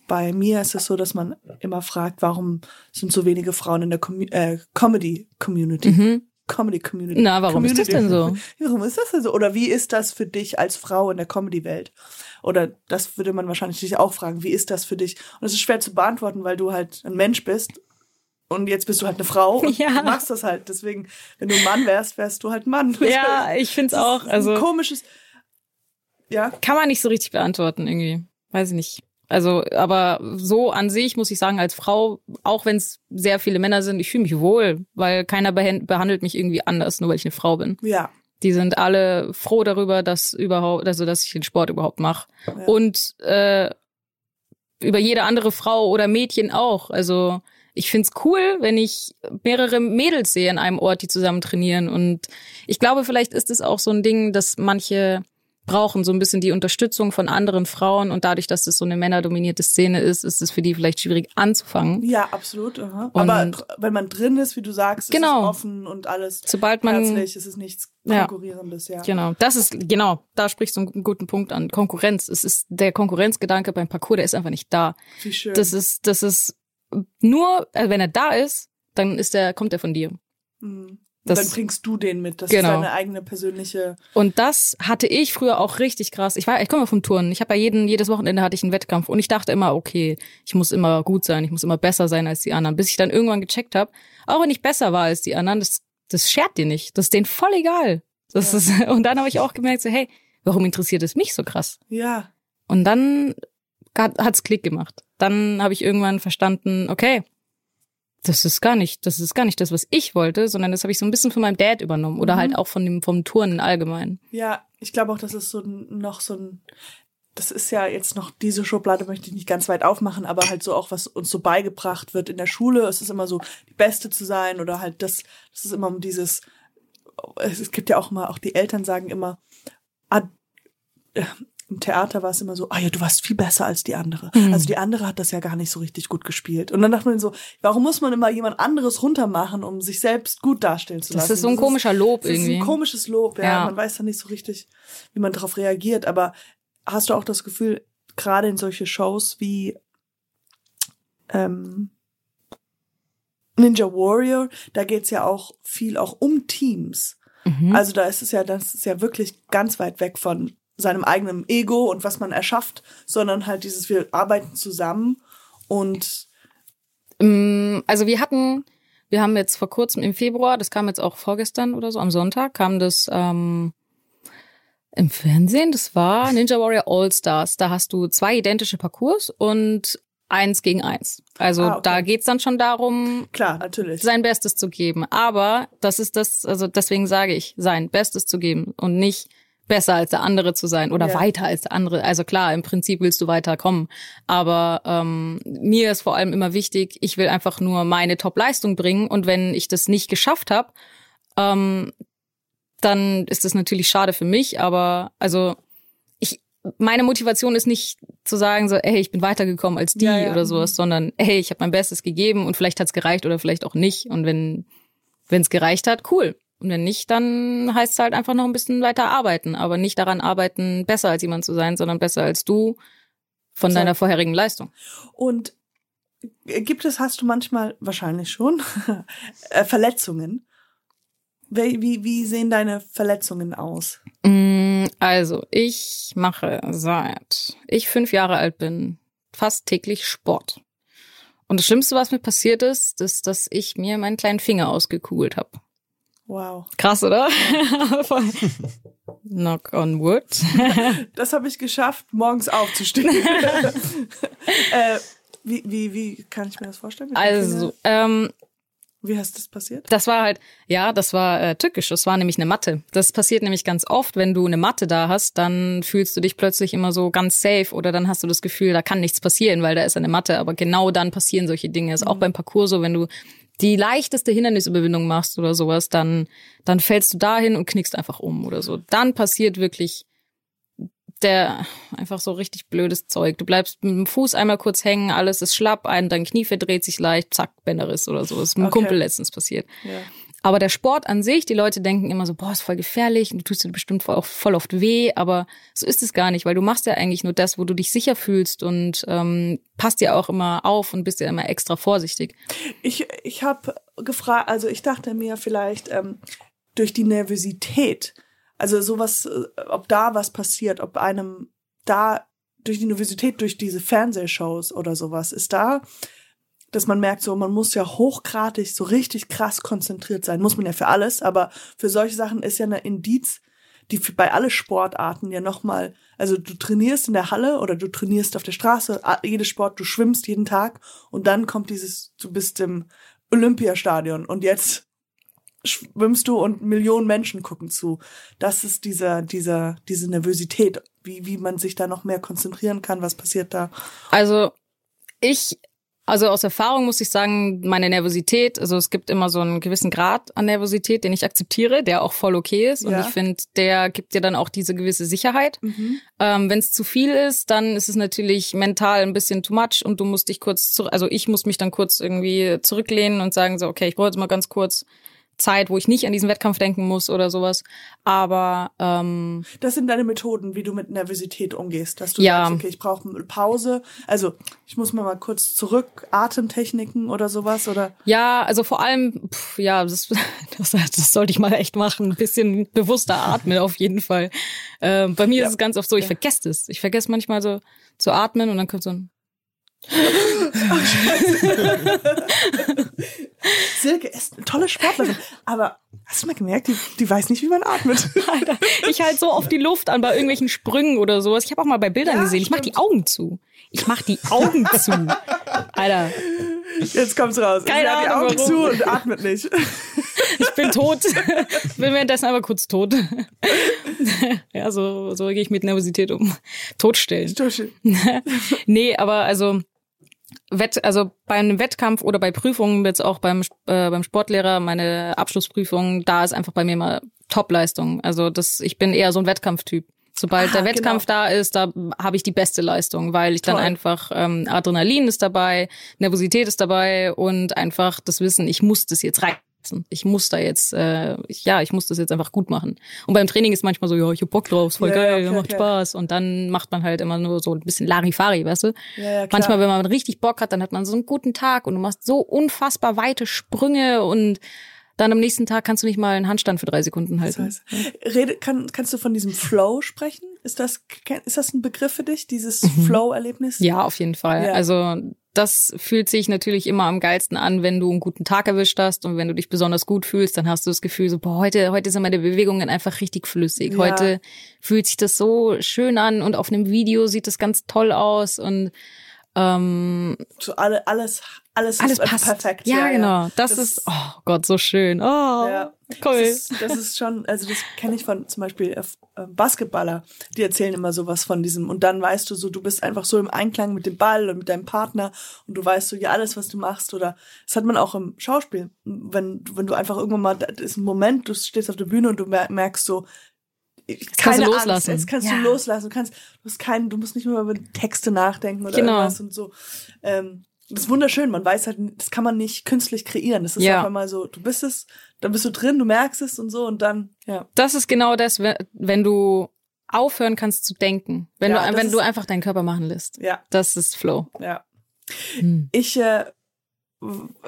bei mir ist es so, dass man immer fragt, warum sind so wenige Frauen in der Commu äh, Comedy Community?
Mhm.
Comedy Community.
Na, warum ist das denn so?
Warum ist das denn so? Oder wie ist das für dich als Frau in der Comedy-Welt? Oder das würde man wahrscheinlich dich auch fragen. Wie ist das für dich? Und es ist schwer zu beantworten, weil du halt ein Mensch bist. Und jetzt bist du halt eine Frau und
Ja.
du machst das halt. Deswegen, wenn du ein Mann wärst, wärst du halt Mann.
Ja, ich find's
Das ist
auch.
ein
Also
komisches. Ja,
kann man nicht so richtig beantworten irgendwie. Weiß ich nicht. Also, aber so an sich muss ich sagen, als Frau, auch wenn es sehr viele Männer sind, ich fühle mich wohl, weil keiner behan- behandelt mich irgendwie anders, nur weil ich eine Frau bin.
ja.
Die sind alle froh darüber, dass überhaupt, also dass ich den Sport überhaupt mache. Und äh, über jede andere Frau oder Mädchen auch. Also ich find's cool, wenn ich mehrere Mädels sehe an einem Ort, die zusammen trainieren. Und ich glaube, vielleicht ist es auch so ein Ding, dass manche brauchen so ein bisschen die Unterstützung von anderen Frauen und dadurch, dass es so eine männerdominierte Szene ist, ist es für die vielleicht schwierig anzufangen.
Ja, absolut. Aber wenn man drin ist, wie du sagst,
Genau.
ist es offen und alles
Sobald man
herzlich, es ist nichts
Ja.
Konkurrierendes, ja.
Genau, das ist, genau, da sprichst du einen guten Punkt an. Konkurrenz. Es ist der Konkurrenzgedanke beim Parcours, der ist einfach nicht da.
Wie schön.
Das ist, das ist nur, äh, wenn er da ist, dann ist der, kommt er von dir.
Mhm.
Das-
dann bringst du den mit. Das
Genau.
ist deine eigene persönliche.
Und das hatte ich früher auch richtig krass. Ich war, ich komme vom Turnen. Ich habe ja jeden, jedes Wochenende hatte ich einen Wettkampf und ich dachte immer, okay, ich muss immer gut sein, ich muss immer besser sein als die anderen. Bis ich dann irgendwann gecheckt habe, auch wenn ich besser war als die anderen, das, das schert dir nicht. Das ist denen voll egal. Das
Ja.
ist, und dann habe ich auch gemerkt, so, hey, warum interessiert es mich so krass?
Ja,
Und dann hat's Klick gemacht. Dann habe ich irgendwann verstanden, okay, das ist gar nicht, das ist gar nicht das, was ich wollte, sondern das habe ich so ein bisschen von meinem Dad übernommen oder
Mhm.
halt auch von dem vom Turnen allgemein.
ja. Ich glaube auch, das ist so noch so ein. Das ist ja jetzt noch diese Schublade möchte ich nicht ganz weit aufmachen, aber halt so auch was uns so beigebracht wird in der Schule. Es ist immer so die Beste zu sein oder halt das. Das ist immer um dieses. Es gibt ja auch immer auch die Eltern sagen immer. Ah, äh, im Theater war es immer so, ah ja, du warst viel besser als die andere.
Mhm.
Also die andere hat das ja gar nicht so richtig gut gespielt. Und dann dachte man so, warum muss man immer jemand anderes runtermachen, um sich selbst gut darstellen zu lassen?
Das ist so ein komischer Lob
das ist
irgendwie.
ein komisches Lob, ja.
Ja.
Man weiß dann nicht so richtig, wie man darauf reagiert. Aber hast du auch das Gefühl, gerade in solche Shows wie ähm, Ninja Warrior, da geht's ja auch viel auch um Teams.
Mhm.
Also da ist es ja, das ist ja wirklich ganz weit weg von seinem eigenen Ego und was man erschafft, sondern halt dieses, wir arbeiten zusammen und
Mm, Also wir hatten, wir haben jetzt vor kurzem im Februar, das kam jetzt auch vorgestern oder so, am Sonntag kam das ähm, im Fernsehen. Das war Ninja Warrior All Stars. Da hast du zwei identische Parcours und eins gegen eins. Also
Ah, okay.
da geht's dann schon darum,
klar, natürlich.
sein Bestes zu geben. Aber das ist das, also deswegen sage ich, sein Bestes zu geben und nicht besser als der andere zu sein oder
Ja.
weiter als der andere. Also klar, im Prinzip willst du weiterkommen. Aber ähm, mir ist vor allem immer wichtig, ich will einfach nur meine Top-Leistung bringen. Und wenn ich das nicht geschafft habe, ähm, dann ist das natürlich schade für mich. Aber also ich, meine Motivation ist nicht zu sagen so, hey, ich bin weitergekommen als die
Ja, ja,
oder sowas,
mhm.
sondern hey, ich habe mein Bestes gegeben und vielleicht hat's gereicht oder vielleicht auch nicht. Und wenn wenn es gereicht hat, cool. Und wenn nicht, dann heißt es halt einfach noch ein bisschen weiter arbeiten, aber nicht daran arbeiten, besser als jemand zu sein, sondern besser als du von
So.
deiner vorherigen Leistung.
Und gibt es, hast du manchmal, wahrscheinlich schon, äh, Verletzungen? Wie, wie, sehen deine Verletzungen aus?
Mm, Also, ich mache seit ich fünf Jahre alt bin fast täglich Sport. Und das Schlimmste, was mir passiert ist, ist, dass ich mir meinen kleinen Finger ausgekugelt habe.
Wow.
Krass, oder? Knock on wood.
Das habe ich geschafft, morgens aufzustehen. äh, wie, wie, wie kann ich mir das vorstellen?
Also, ähm,
Wie hast das passiert?
Das war halt, ja, das war äh, tückisch. Das war nämlich eine Matte. Das passiert nämlich ganz oft, wenn du eine Matte da hast, dann fühlst du dich plötzlich immer so ganz safe oder dann hast du das Gefühl, da kann nichts passieren, weil da ist eine Matte. Aber genau dann passieren solche Dinge. Ist auch beim Parcours so, wenn du die leichteste Hindernisüberwindung machst oder sowas, dann, dann fällst du dahin und knickst einfach um oder so. Dann passiert wirklich der einfach so richtig blödes Zeug. Du bleibst mit dem Fuß einmal kurz hängen, alles ist schlapp, ein, dein Knie verdreht sich leicht, zack, Bänderriss oder so. Das ist mit einem
Okay.
Kumpel letztens passiert.
Ja.
Aber der Sport an sich, die Leute denken immer so, boah, ist voll gefährlich und du tust dir bestimmt voll, voll oft weh, aber so ist es gar nicht, weil du machst ja eigentlich nur das, wo du dich sicher fühlst und ähm, passt dir auch immer auf und bist ja immer extra vorsichtig.
Ich, ich habe gefragt, also ich dachte mir vielleicht ähm, durch die Nervosität, also sowas, äh, ob da was passiert, ob einem da durch die Nervosität, durch diese Fernsehshows oder sowas, ist da, dass man merkt, so man muss ja hochgradig so richtig krass konzentriert sein. Muss man ja für alles, aber für solche Sachen ist ja eine Indiz, die für, bei alle Sportarten ja nochmal, also du trainierst in der Halle oder du trainierst auf der Straße, jedes Sport, du schwimmst jeden Tag und dann kommt dieses, du bist im Olympiastadion und jetzt schwimmst du und Millionen Menschen gucken zu. Das ist dieser, dieser, diese Nervosität, wie, wie man sich da noch mehr konzentrieren kann, was passiert da.
Also ich, also aus Erfahrung muss ich sagen, meine Nervosität, also es gibt immer so einen gewissen Grad an Nervosität, den ich akzeptiere, der auch voll okay ist. Und
Ja.
ich finde, der gibt dir dann auch diese gewisse Sicherheit. Ähm, Wenn es zu viel ist, dann ist es natürlich mental ein bisschen too much und du musst dich kurz zurück, also ich muss mich dann kurz irgendwie zurücklehnen und sagen so, okay, ich brauche jetzt mal ganz kurz Zeit, wo ich nicht an diesen Wettkampf denken muss oder sowas. Aber ähm,
Das sind deine Methoden, wie du mit Nervosität umgehst, dass du
Ja.
sagst, okay, ich brauche Pause. Also ich muss mal mal kurz zurück, Atemtechniken oder sowas oder
ja, also vor allem, pff, ja, das, das, das sollte ich mal echt machen. Ein bisschen bewusster atmen auf jeden Fall. Ähm, bei mir
Ja.
ist es ganz oft so, ich
Ja.
vergesse es. Ich vergesse manchmal so zu atmen und dann kommt so ein
Silke ist eine tolle Sportlerin. Aber hast du mal gemerkt, die, die weiß nicht, wie man atmet.
Alter, ich halt so oft die Luft an bei irgendwelchen Sprüngen oder sowas. Ich habe auch mal bei Bildern
Ja,
gesehen, ich mach die. Augen zu. Ich mach die Augen zu. Alter,
Jetzt kommt's raus.
Keine
Sie hat die Augen
warum.
zu und atmet nicht.
ich bin tot. Ich bin währenddessen aber kurz tot. Ja, so, so gehe ich mit Nervosität um. Totstellen. Nee, aber also Wett, also bei einem Wettkampf oder bei Prüfungen, jetzt auch beim, äh, beim Sportlehrer, meine Abschlussprüfung, da ist einfach bei mir mal Top-Leistung. Also das, ich bin eher so ein Wettkampftyp. Sobald
Ah,
der Wettkampf
genau.
da ist, da habe ich die beste Leistung, weil ich dann
Toll.
einfach ähm, Adrenalin ist dabei, Nervosität ist dabei und einfach das Wissen, ich muss das jetzt reißen. Ich muss da jetzt, äh, ja, ich muss das jetzt einfach gut machen. Und beim Training ist manchmal so, ja, ich hab Bock drauf, ist voll
Ja,
geil,
okay,
macht
okay.
Spaß. Und dann macht man halt immer nur so ein bisschen Larifari, weißt du?
Ja, ja, klar.
Manchmal, wenn man richtig Bock hat, dann hat man so einen guten Tag und du machst so unfassbar weite Sprünge und dann am nächsten Tag kannst du nicht mal einen Handstand für drei Sekunden
Das
halten.
heißt, Rede, kann, kannst du von diesem Flow sprechen? Ist das, ist das ein Begriff für dich, dieses Flow-Erlebnis?
Mhm. Ja, auf jeden Fall.
Ja.
Also das fühlt sich natürlich immer am geilsten an, wenn du einen guten Tag erwischt hast und wenn du dich besonders gut fühlst, dann hast du das Gefühl so, boah, heute, heute sind meine Bewegungen einfach richtig flüssig.
Ja.
Heute fühlt sich das so schön an und auf einem Video sieht das ganz toll aus und ähm,
So alle, alles, alles,
alles
ist
passt.
perfekt.
Ja, genau. Das, ist, oh Gott, so schön. Oh,
Ja.
cool.
Das ist, das ist schon, also das kenne ich von zum Beispiel äh, Basketballer, die erzählen immer sowas von diesem und dann weißt du so, du bist einfach so im Einklang mit dem Ball und mit deinem Partner und du weißt so, ja, alles, was du machst oder das hat man auch im Schauspiel, wenn, wenn du einfach irgendwann mal, das ist ein Moment, du stehst auf der Bühne und du mer- merkst so,
kannst du
keine
loslassen.
Angst, jetzt kannst
Ja.
du loslassen, du kannst, du hast keinen, du musst nicht mehr über Texte nachdenken oder
Genau.
irgendwas und so. Ähm, das ist wunderschön, man weiß halt, das kann man nicht künstlich kreieren. Das ist
Ja.
einfach mal so, du bist es, dann bist du drin, du merkst es und so und dann, ja.
Das ist genau das, we- wenn du aufhören kannst zu denken. Wenn
Ja,
du, wenn du
ist-
einfach deinen Körper machen lässt.
Ja,
Das ist Flow.
ja.
Hm.
Ich, äh,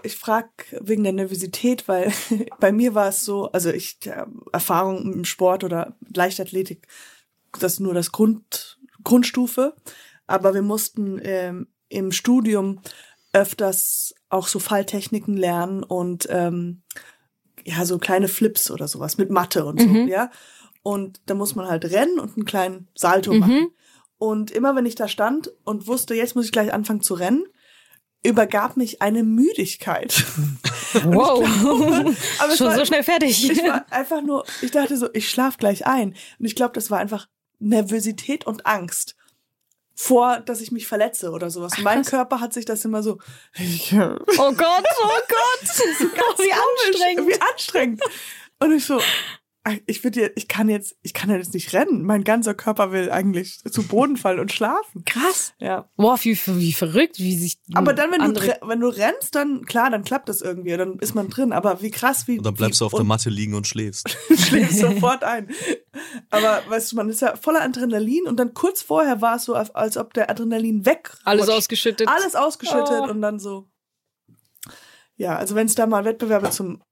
ich frag wegen der Nervosität, weil bei mir war es so, also ich äh, Erfahrung im Sport oder Leichtathletik, das ist nur das Grund, Grundstufe, aber wir mussten ähm, im Studium öfters auch so Falltechniken lernen und ähm, ja so kleine Flips oder sowas mit Mathe und so,
Mhm.
ja. Und da muss man halt rennen und einen kleinen Salto machen.
Mhm.
Und immer wenn ich da stand und wusste, jetzt muss ich gleich anfangen zu rennen, übergab mich eine Müdigkeit.
Wow.
Aber es
Schon
war,
so schnell fertig.
Ich war einfach nur, ich dachte so, ich schlaf gleich ein. Und ich glaube, das war einfach Nervosität und Angst vor, dass ich mich verletze oder sowas. Und mein. Körper hat sich das immer so, ich,
oh Gott, oh Gott. Wie anstrengend.
Wie anstrengend. Und ich so, ich würde ich kann jetzt, ich kann jetzt nicht rennen. Mein ganzer Körper will eigentlich zu Boden fallen und schlafen.
Krass.
Ja.
Boah, wie, wie verrückt, wie sich.
Aber dann, wenn du,
andere-
tre- wenn du rennst, dann, klar, dann klappt das irgendwie, dann ist man drin. Aber wie krass, wie.
Und dann bleibst du auf
wie,
der Matte liegen und schläfst.
schläfst sofort ein. Aber weißt du, man ist ja voller Adrenalin und dann kurz vorher war es so, als ob der Adrenalin weg.
Alles ausgeschüttet.
Alles ausgeschüttet
Oh.
und dann so. Ja, also wenn es da mal Wettbewerbe zum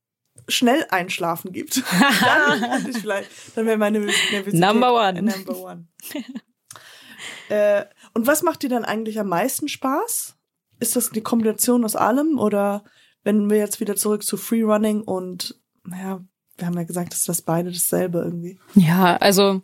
schnell einschlafen gibt, dann ich vielleicht, dann wäre meine Nervosität
Number one.
äh, Number one. äh, und was macht dir dann eigentlich am meisten Spaß? Ist das die Kombination aus allem oder wenn wir jetzt wieder zurück zu Freerunning und naja, wir haben ja gesagt, ist das beide dasselbe irgendwie.
Ja, also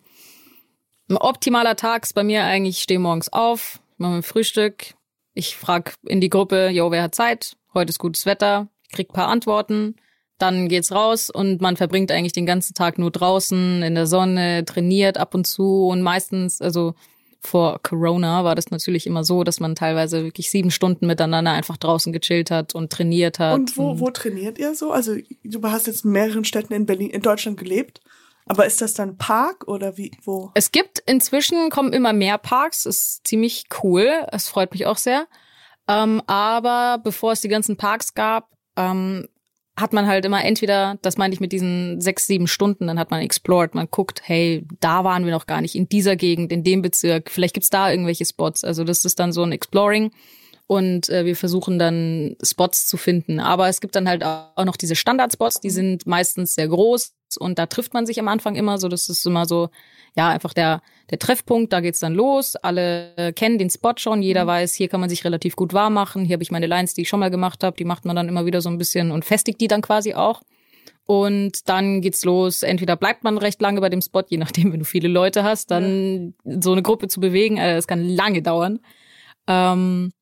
ein optimaler Tag ist bei mir eigentlich, ich stehe morgens auf, mache mein Frühstück, ich frag in die Gruppe, jo, wer hat Zeit? Heute ist gutes Wetter, ich krieg paar Antworten, dann geht's raus und man verbringt eigentlich den ganzen Tag nur draußen in der Sonne, trainiert ab und zu und meistens, also vor Corona war das natürlich immer so, dass man teilweise wirklich sieben Stunden miteinander einfach draußen gechillt hat und trainiert hat.
Und wo, wo trainiert ihr so? Also du hast jetzt in mehreren Städten in Berlin, in Deutschland gelebt. Aber ist das dann Park oder wie, wo?
Es gibt inzwischen kommen immer mehr Parks, ist ziemlich cool. Es freut mich auch sehr. Ähm, aber bevor es die ganzen Parks gab, ähm, hat man halt immer entweder, das meine ich mit diesen sechs, sieben Stunden, dann hat man explored, man guckt, hey, da waren wir noch gar nicht, in dieser Gegend, in dem Bezirk, vielleicht gibt's da irgendwelche Spots. Also das ist dann so ein Exploring und äh, wir versuchen dann Spots zu finden. Aber es gibt dann halt auch noch diese Standardspots, die sind meistens sehr groß und da trifft man sich am Anfang immer so. Das ist immer so, ja, einfach der, der Treffpunkt, da geht's dann los. Alle äh, kennen den Spot schon, jeder mhm. weiß, hier kann man sich relativ gut warm machen. Hier habe ich meine Lines, die ich schon mal gemacht habe, die macht man dann immer wieder so ein bisschen und festigt die dann quasi auch. Und dann geht's los. Entweder bleibt man recht lange bei dem Spot, je nachdem, wenn du viele Leute hast, dann ja. so eine Gruppe zu bewegen, äh, das kann lange dauern. Ähm,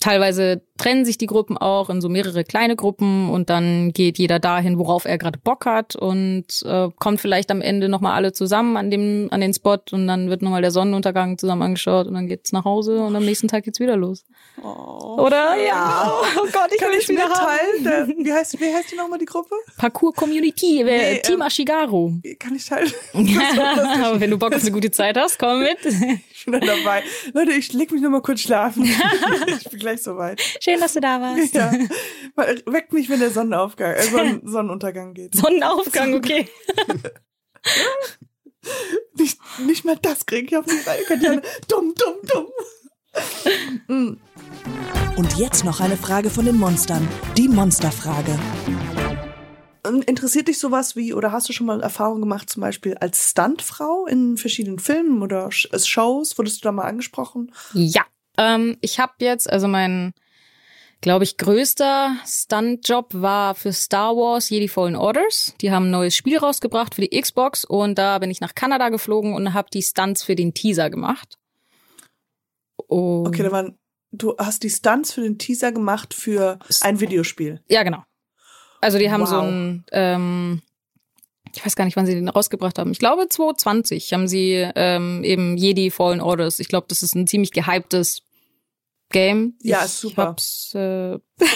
teilweise trennen sich die Gruppen auch in so mehrere kleine Gruppen und dann geht jeder dahin, worauf er gerade Bock hat und äh, kommt vielleicht am Ende nochmal alle zusammen an dem an den Spot und dann wird nochmal der Sonnenuntergang zusammen angeschaut und dann geht's nach Hause und am nächsten Tag geht's wieder los.
Oh,
Oder? Ja.
Oh Gott, ich kann ich wieder teilen. Der, wie heißt wie heißt die nochmal die Gruppe?
Parkour Community, nee, äh, Team ähm, Ashigaru.
Kann ich teilen?
Aber wenn du Bock auf eine gute Zeit hast, komm mit.
Ich bin dann dabei. Leute, ich leg mich nochmal kurz schlafen. ich bin gleich soweit.
Schön, dass du da warst.
Ja. Weckt mich, wenn der Sonnenaufgang, äh, Sonnen Sonnenuntergang geht.
Sonnenaufgang, okay.
nicht, nicht mal das kriege ich auf die Reihe. Dumm, dumm, dumm.
Und jetzt noch eine Frage von den Monstern. Die Monsterfrage.
Ähm, interessiert dich sowas wie, oder hast du schon mal Erfahrung gemacht, zum Beispiel als Stuntfrau in verschiedenen Filmen oder Shows? Wurdest du da mal angesprochen?
Ja. Ähm, ich habe jetzt, also mein glaube ich, größter Stuntjob war für Star Wars Jedi Fallen Orders. Die haben ein neues Spiel rausgebracht für die Xbox und da bin ich nach Kanada geflogen und habe die Stunts für den Teaser gemacht.
Oh. Okay, da waren, du hast die Stunts für den Teaser gemacht für ein Videospiel.
Ja, genau. Also die haben wow. so ein, ähm, ich weiß gar nicht, wann sie den rausgebracht haben. Ich glaube 2020 haben sie ähm, eben Jedi Fallen Orders. Ich glaube, das ist ein ziemlich gehyptes Game.
Ja,
ich
super.
Hab's, äh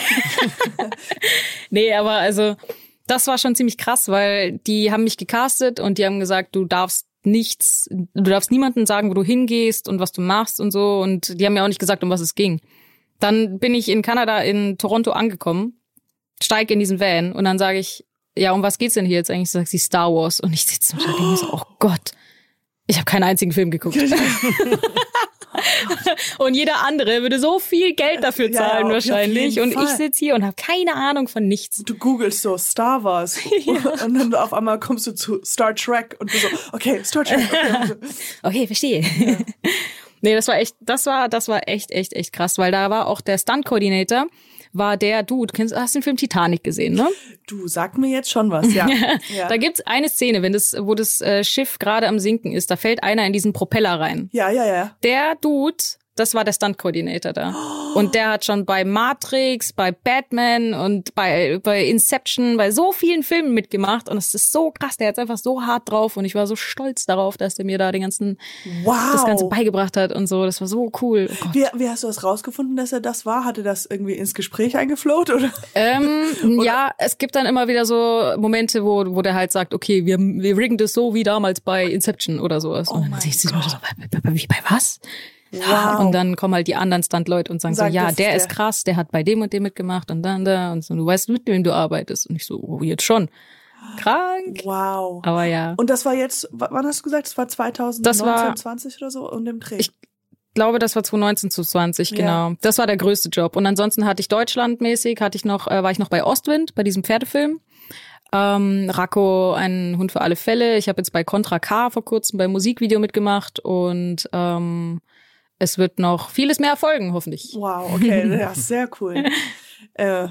nee, aber also das war schon ziemlich krass, weil die haben mich gecastet und die haben gesagt, du darfst nichts, du darfst niemandem sagen, wo du hingehst und was du machst und so. Und die haben mir auch nicht gesagt, um was es ging. Dann bin ich in Kanada, in Toronto angekommen, steig in diesen Van und dann sage ich, ja, um was geht's denn hier jetzt eigentlich? Sagt sie Star Wars und ich sitze und denke mir so, oh Gott, ich habe keinen einzigen Film geguckt. und jeder andere würde so viel Geld dafür zahlen ja, wahrscheinlich. Und Fall. ich sitze hier und habe keine Ahnung von nichts.
Du googelst so Star Wars ja. und dann auf einmal kommst du zu Star Trek und du so, okay, Star Trek.
Okay, okay verstehe. Ja. Nee, das war echt, das war, das war echt, echt, echt krass, weil da war auch der Stunt-Coordinator, war der, du, du kennst, hast den Film Titanic gesehen, ne?
Du, sag mir jetzt schon was, ja.
ja. Da gibt's eine Szene, wenn das, wo das äh, Schiff gerade am Sinken ist, da fällt einer in diesen Propeller rein.
Ja, ja, ja.
Der Dude das war der Stunt-Coordinator da. Und der hat schon bei Matrix, bei Batman und bei, bei Inception, bei so vielen Filmen mitgemacht. Und es ist so krass, der hat einfach so hart drauf. Und ich war so stolz darauf, dass der mir da den ganzen, wow. das Ganze beigebracht hat und so. Das war so cool.
Oh wie, wie hast du das rausgefunden, dass er das war? Hatte das irgendwie ins Gespräch eingefloht, oder?
Ähm, oder? Ja, es gibt dann immer wieder so Momente, wo, wo der halt sagt, okay, wir, wir riggen das so wie damals bei Inception oder sowas. Oh und dann siehst du so, bei, bei was? Wow. Und dann kommen halt die anderen Standleute und sagen Sag, so, ja, der ist, der. krass, der hat bei dem und dem mitgemacht und dann da und so, du weißt, mit wem du arbeitest. Und ich so, oh, jetzt schon. Krank.
Wow.
Aber ja.
Und das war jetzt, wann hast du gesagt, das war 2019, das war, 20 oder so und im Dreh?
Ich glaube, das war 2019 zu 20, genau. Ja. Das war der größte Job. Und ansonsten hatte ich deutschlandmäßig, hatte ich noch, äh, war ich noch bei Ostwind, bei diesem Pferdefilm. Ähm, Racco, ein Hund für alle Fälle. Ich habe jetzt bei Contra K vor kurzem beim Musikvideo mitgemacht und ähm, es wird noch vieles mehr erfolgen, hoffentlich.
Wow, okay, ja, sehr cool. äh,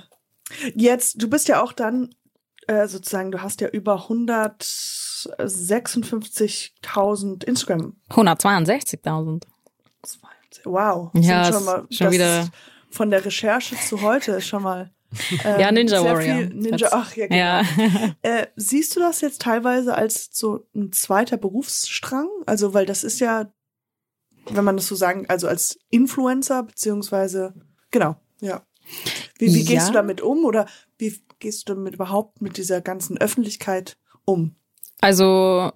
jetzt, du bist ja auch dann äh, sozusagen, du hast ja über 156.000 Instagram.
162.000.
Wow.
Ja, schon, mal, schon wieder.
Von der Recherche zu heute ist schon mal.
Ähm, ja, Ninja Warrior.
Ninja, ach ja, genau. Ja. äh, siehst du das jetzt teilweise als so ein zweiter Berufsstrang? Also, weil das ist ja wenn man das so sagen, also als Influencer, beziehungsweise, genau, ja. Wie, wie ja. gehst du damit um oder wie gehst du damit überhaupt mit dieser ganzen Öffentlichkeit um?
Also,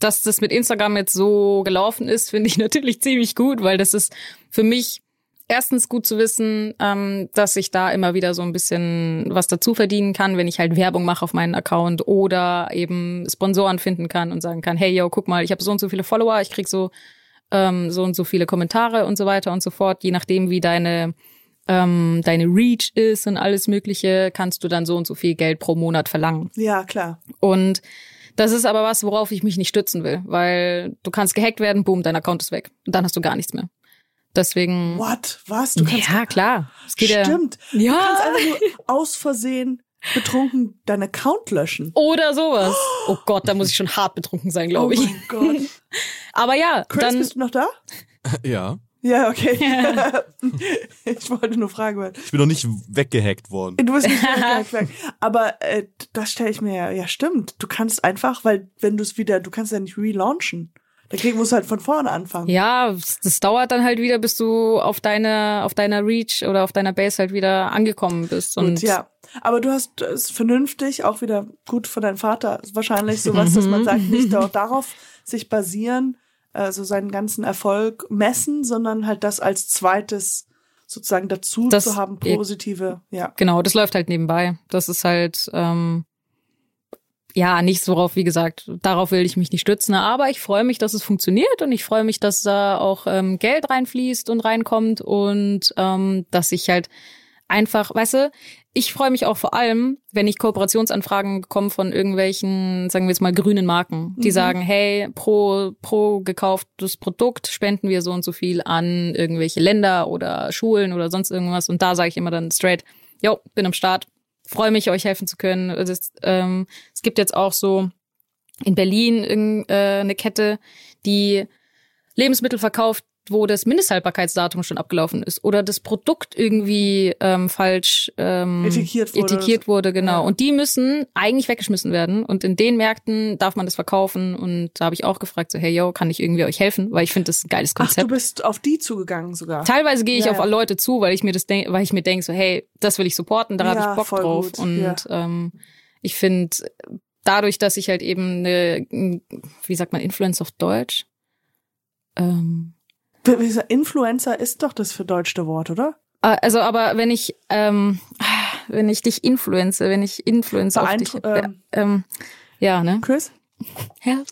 dass das mit Instagram jetzt so gelaufen ist, finde ich natürlich ziemlich gut, weil das ist für mich erstens gut zu wissen, ähm, dass ich da immer wieder so ein bisschen was dazu verdienen kann, wenn ich halt Werbung mache auf meinen Account oder eben Sponsoren finden kann und sagen kann, hey yo, guck mal, ich habe so und so viele Follower, ich krieg so ähm, so und so viele Kommentare und so weiter und so fort, je nachdem wie deine ähm, deine Reach ist und alles Mögliche, kannst du dann so und so viel Geld pro Monat verlangen.
Ja, klar.
Und das ist aber was, worauf ich mich nicht stützen will, weil du kannst gehackt werden, boom, dein Account ist weg. Und dann hast du gar nichts mehr. Deswegen.
What? Was? Du kannst.
ja, klar. Es geht
Stimmt.
Ja.
Du kannst einfach nur aus Versehen betrunken deinen Account löschen.
Oder sowas. Oh Gott, da muss ich schon hart betrunken sein, glaube ich.
Oh mein Gott.
Aber ja,
Chris,
dann.
bist du noch da?
Ja.
Ja, okay. ich wollte nur fragen, weil
Ich bin noch nicht weggehackt worden.
du bist nicht gleich. Aber äh, das stelle ich mir ja, ja stimmt. Du kannst einfach, weil wenn du es wieder, du kannst ja nicht relaunchen. Da krieg, musst du halt von vorne anfangen.
Ja, das dauert dann halt wieder, bis du auf deine, auf deiner Reach oder auf deiner Base halt wieder angekommen bist. Und
Und ja, aber du hast es vernünftig, auch wieder gut von deinem Vater, wahrscheinlich sowas, dass man sagt, nicht da- darauf sich basieren, also seinen ganzen Erfolg messen, sondern halt das als zweites sozusagen dazu
Das-
zu haben, positive, ja.
genau, das läuft halt nebenbei. Das ist halt, ähm, ja, nichts, worauf, wie gesagt, darauf will ich mich nicht stützen. Aber ich freue mich, dass es funktioniert und ich freue mich, dass da auch ähm, Geld reinfließt und reinkommt und ähm, dass ich halt einfach, weißt du, ich freue mich auch vor allem, wenn ich Kooperationsanfragen bekomme von irgendwelchen, sagen wir jetzt mal, grünen Marken, die sagen, hey, pro, pro gekauftes Produkt spenden wir so und so viel an irgendwelche Länder oder Schulen oder sonst irgendwas. Und da sage ich immer dann straight, yo, bin am Start, freue mich, euch helfen zu können. Es, ist, ähm, es gibt jetzt auch so in Berlin äh, eine Kette, die Lebensmittel verkauft, wo das Mindesthaltbarkeitsdatum schon abgelaufen ist oder das Produkt irgendwie ähm, falsch ähm,
Etikiert wurde.
etikiert wurde, genau.
Ja.
Und die müssen eigentlich weggeschmissen werden. Und in den Märkten darf man das verkaufen. Und da habe ich auch gefragt, so, hey, yo, kann ich irgendwie euch helfen? Weil ich finde das ein geiles
Ach,
Konzept.
du bist auf die zugegangen sogar.
Teilweise gehe ich
Ja,
auf
ja.
Leute zu, weil ich mir das denk, weil ich mir denke, so, hey, das will ich supporten, da habe
Ja,
ich Bock drauf.
gut,
Und ähm, ich finde, dadurch, dass ich halt eben eine, wie sagt man, Influence auf Deutsch? Ähm,
Influencer ist doch das verdeutschte Wort, oder?
äh, also, aber wenn ich, ähm, wenn ich dich influence, wenn ich influence auf dich,
ähm.
äh, ähm, ja, ne?
Chris,
Help.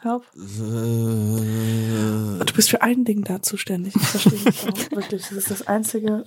help. Du bist für ein Ding da zuständig. Ich verstehe nicht warum. Wirklich, das ist das Einzige.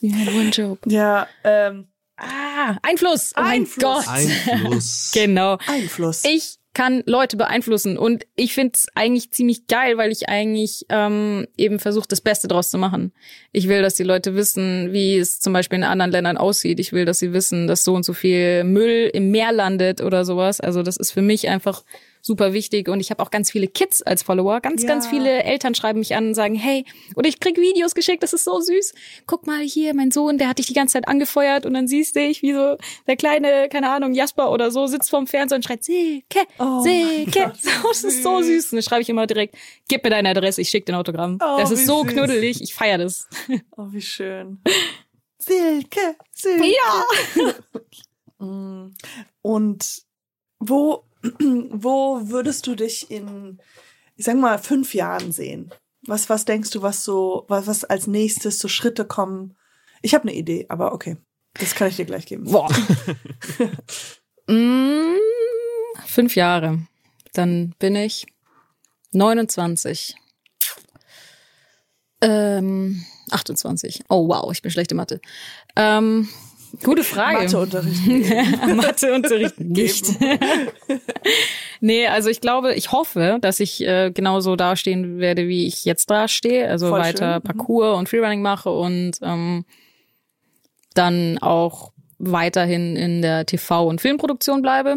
You had one job.
Ja, ähm,
Ah, Einfluss. Oh
Einfluss.
mein Gott.
Einfluss.
Genau.
Einfluss.
Ich kann Leute beeinflussen und ich find's eigentlich ziemlich geil, weil ich eigentlich ähm, eben versuche, das Beste draus zu machen. Ich will, dass die Leute wissen, wie es zum Beispiel in anderen Ländern aussieht. Ich will, dass sie wissen, dass so und so viel Müll im Meer landet oder sowas. Also das ist für mich einfach super wichtig und ich habe auch ganz viele Kids als Follower. Ganz,
Ja.
ganz viele Eltern schreiben mich an und sagen, hey, oder ich krieg Videos geschickt, das ist so süß. Guck mal hier, mein Sohn, der hat dich die ganze Zeit angefeuert und dann siehst du dich, wie so der kleine, keine Ahnung, Jasper oder so sitzt vorm Fernseher und schreit, Silke,
Oh
Silke. Das ist so süß. Und dann schreibe ich immer direkt, gib mir deine Adresse, ich schicke dir ein Autogramm.
Oh,
das ist so
süß.
knuddelig, ich feier das.
Oh, wie schön. Silke, Silke.
Ja.
Mm. Und wo, wo würdest du dich in, ich sag mal, fünf Jahren sehen? Was, was denkst du, was so, was, was als nächstes so Schritte kommen? Ich habe eine Idee, aber okay. Das kann ich dir gleich geben.
Boah. mm, fünf Jahre. Dann bin ich 29. Ähm, 28. Oh wow, ich bin schlechte Mathe. Ähm, gute Frage.
Matheunterricht.
Matheunterricht nicht. nee, also ich glaube, ich hoffe, dass ich äh, genauso dastehen werde, wie ich jetzt dastehe. Also
Voll
weiter
schön, mhm.
Parcours und Freerunning mache und ähm, dann auch weiterhin in der TV- und Filmproduktion bleibe.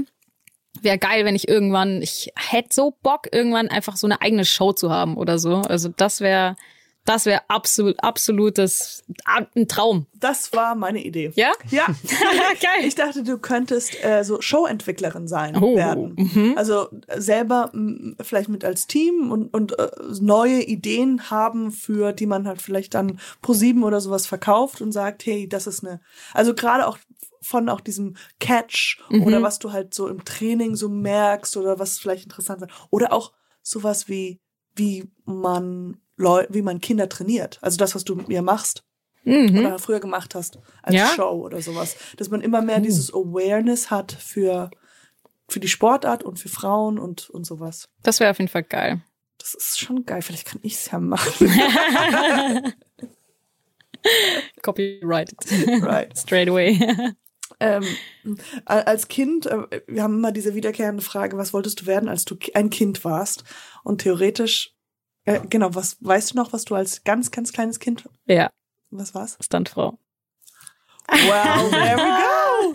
Wäre geil, wenn ich irgendwann, ich hätte so Bock, irgendwann einfach so eine eigene Show zu haben oder so. Also das wäre, das wäre absolut, absolutes, ein Traum.
Das war meine Idee.
Ja?
Ja.
Geil.
Ich dachte, du könntest äh, so Showentwicklerin sein
Oh,
werden. Also äh, selber m, vielleicht mit als Team und, und äh, neue Ideen haben, für die man halt vielleicht dann pro sieben oder sowas verkauft und sagt, hey, das ist eine. Also gerade auch von auch diesem Catch oder was du halt so im Training so merkst oder was vielleicht interessant ist. Oder auch sowas wie, wie man Leu wie man Kinder trainiert. Also das, was du mit mir machst
Mhm.
oder früher gemacht hast als
Ja?
Show oder sowas. Dass man immer mehr dieses Awareness hat für, für die Sportart und für Frauen und, und sowas.
Das wäre auf jeden Fall geil.
Das ist schon geil. Vielleicht kann ich es ja machen.
Copyrighted.
right.
Straight away.
Ähm, als Kind, äh, wir haben immer diese wiederkehrende Frage, was wolltest du werden, als du ein Kind warst? Und theoretisch, äh, genau, was weißt du noch, was du als ganz, ganz kleines Kind,
ja,
was war's?
Stuntfrau.
Wow, there we go.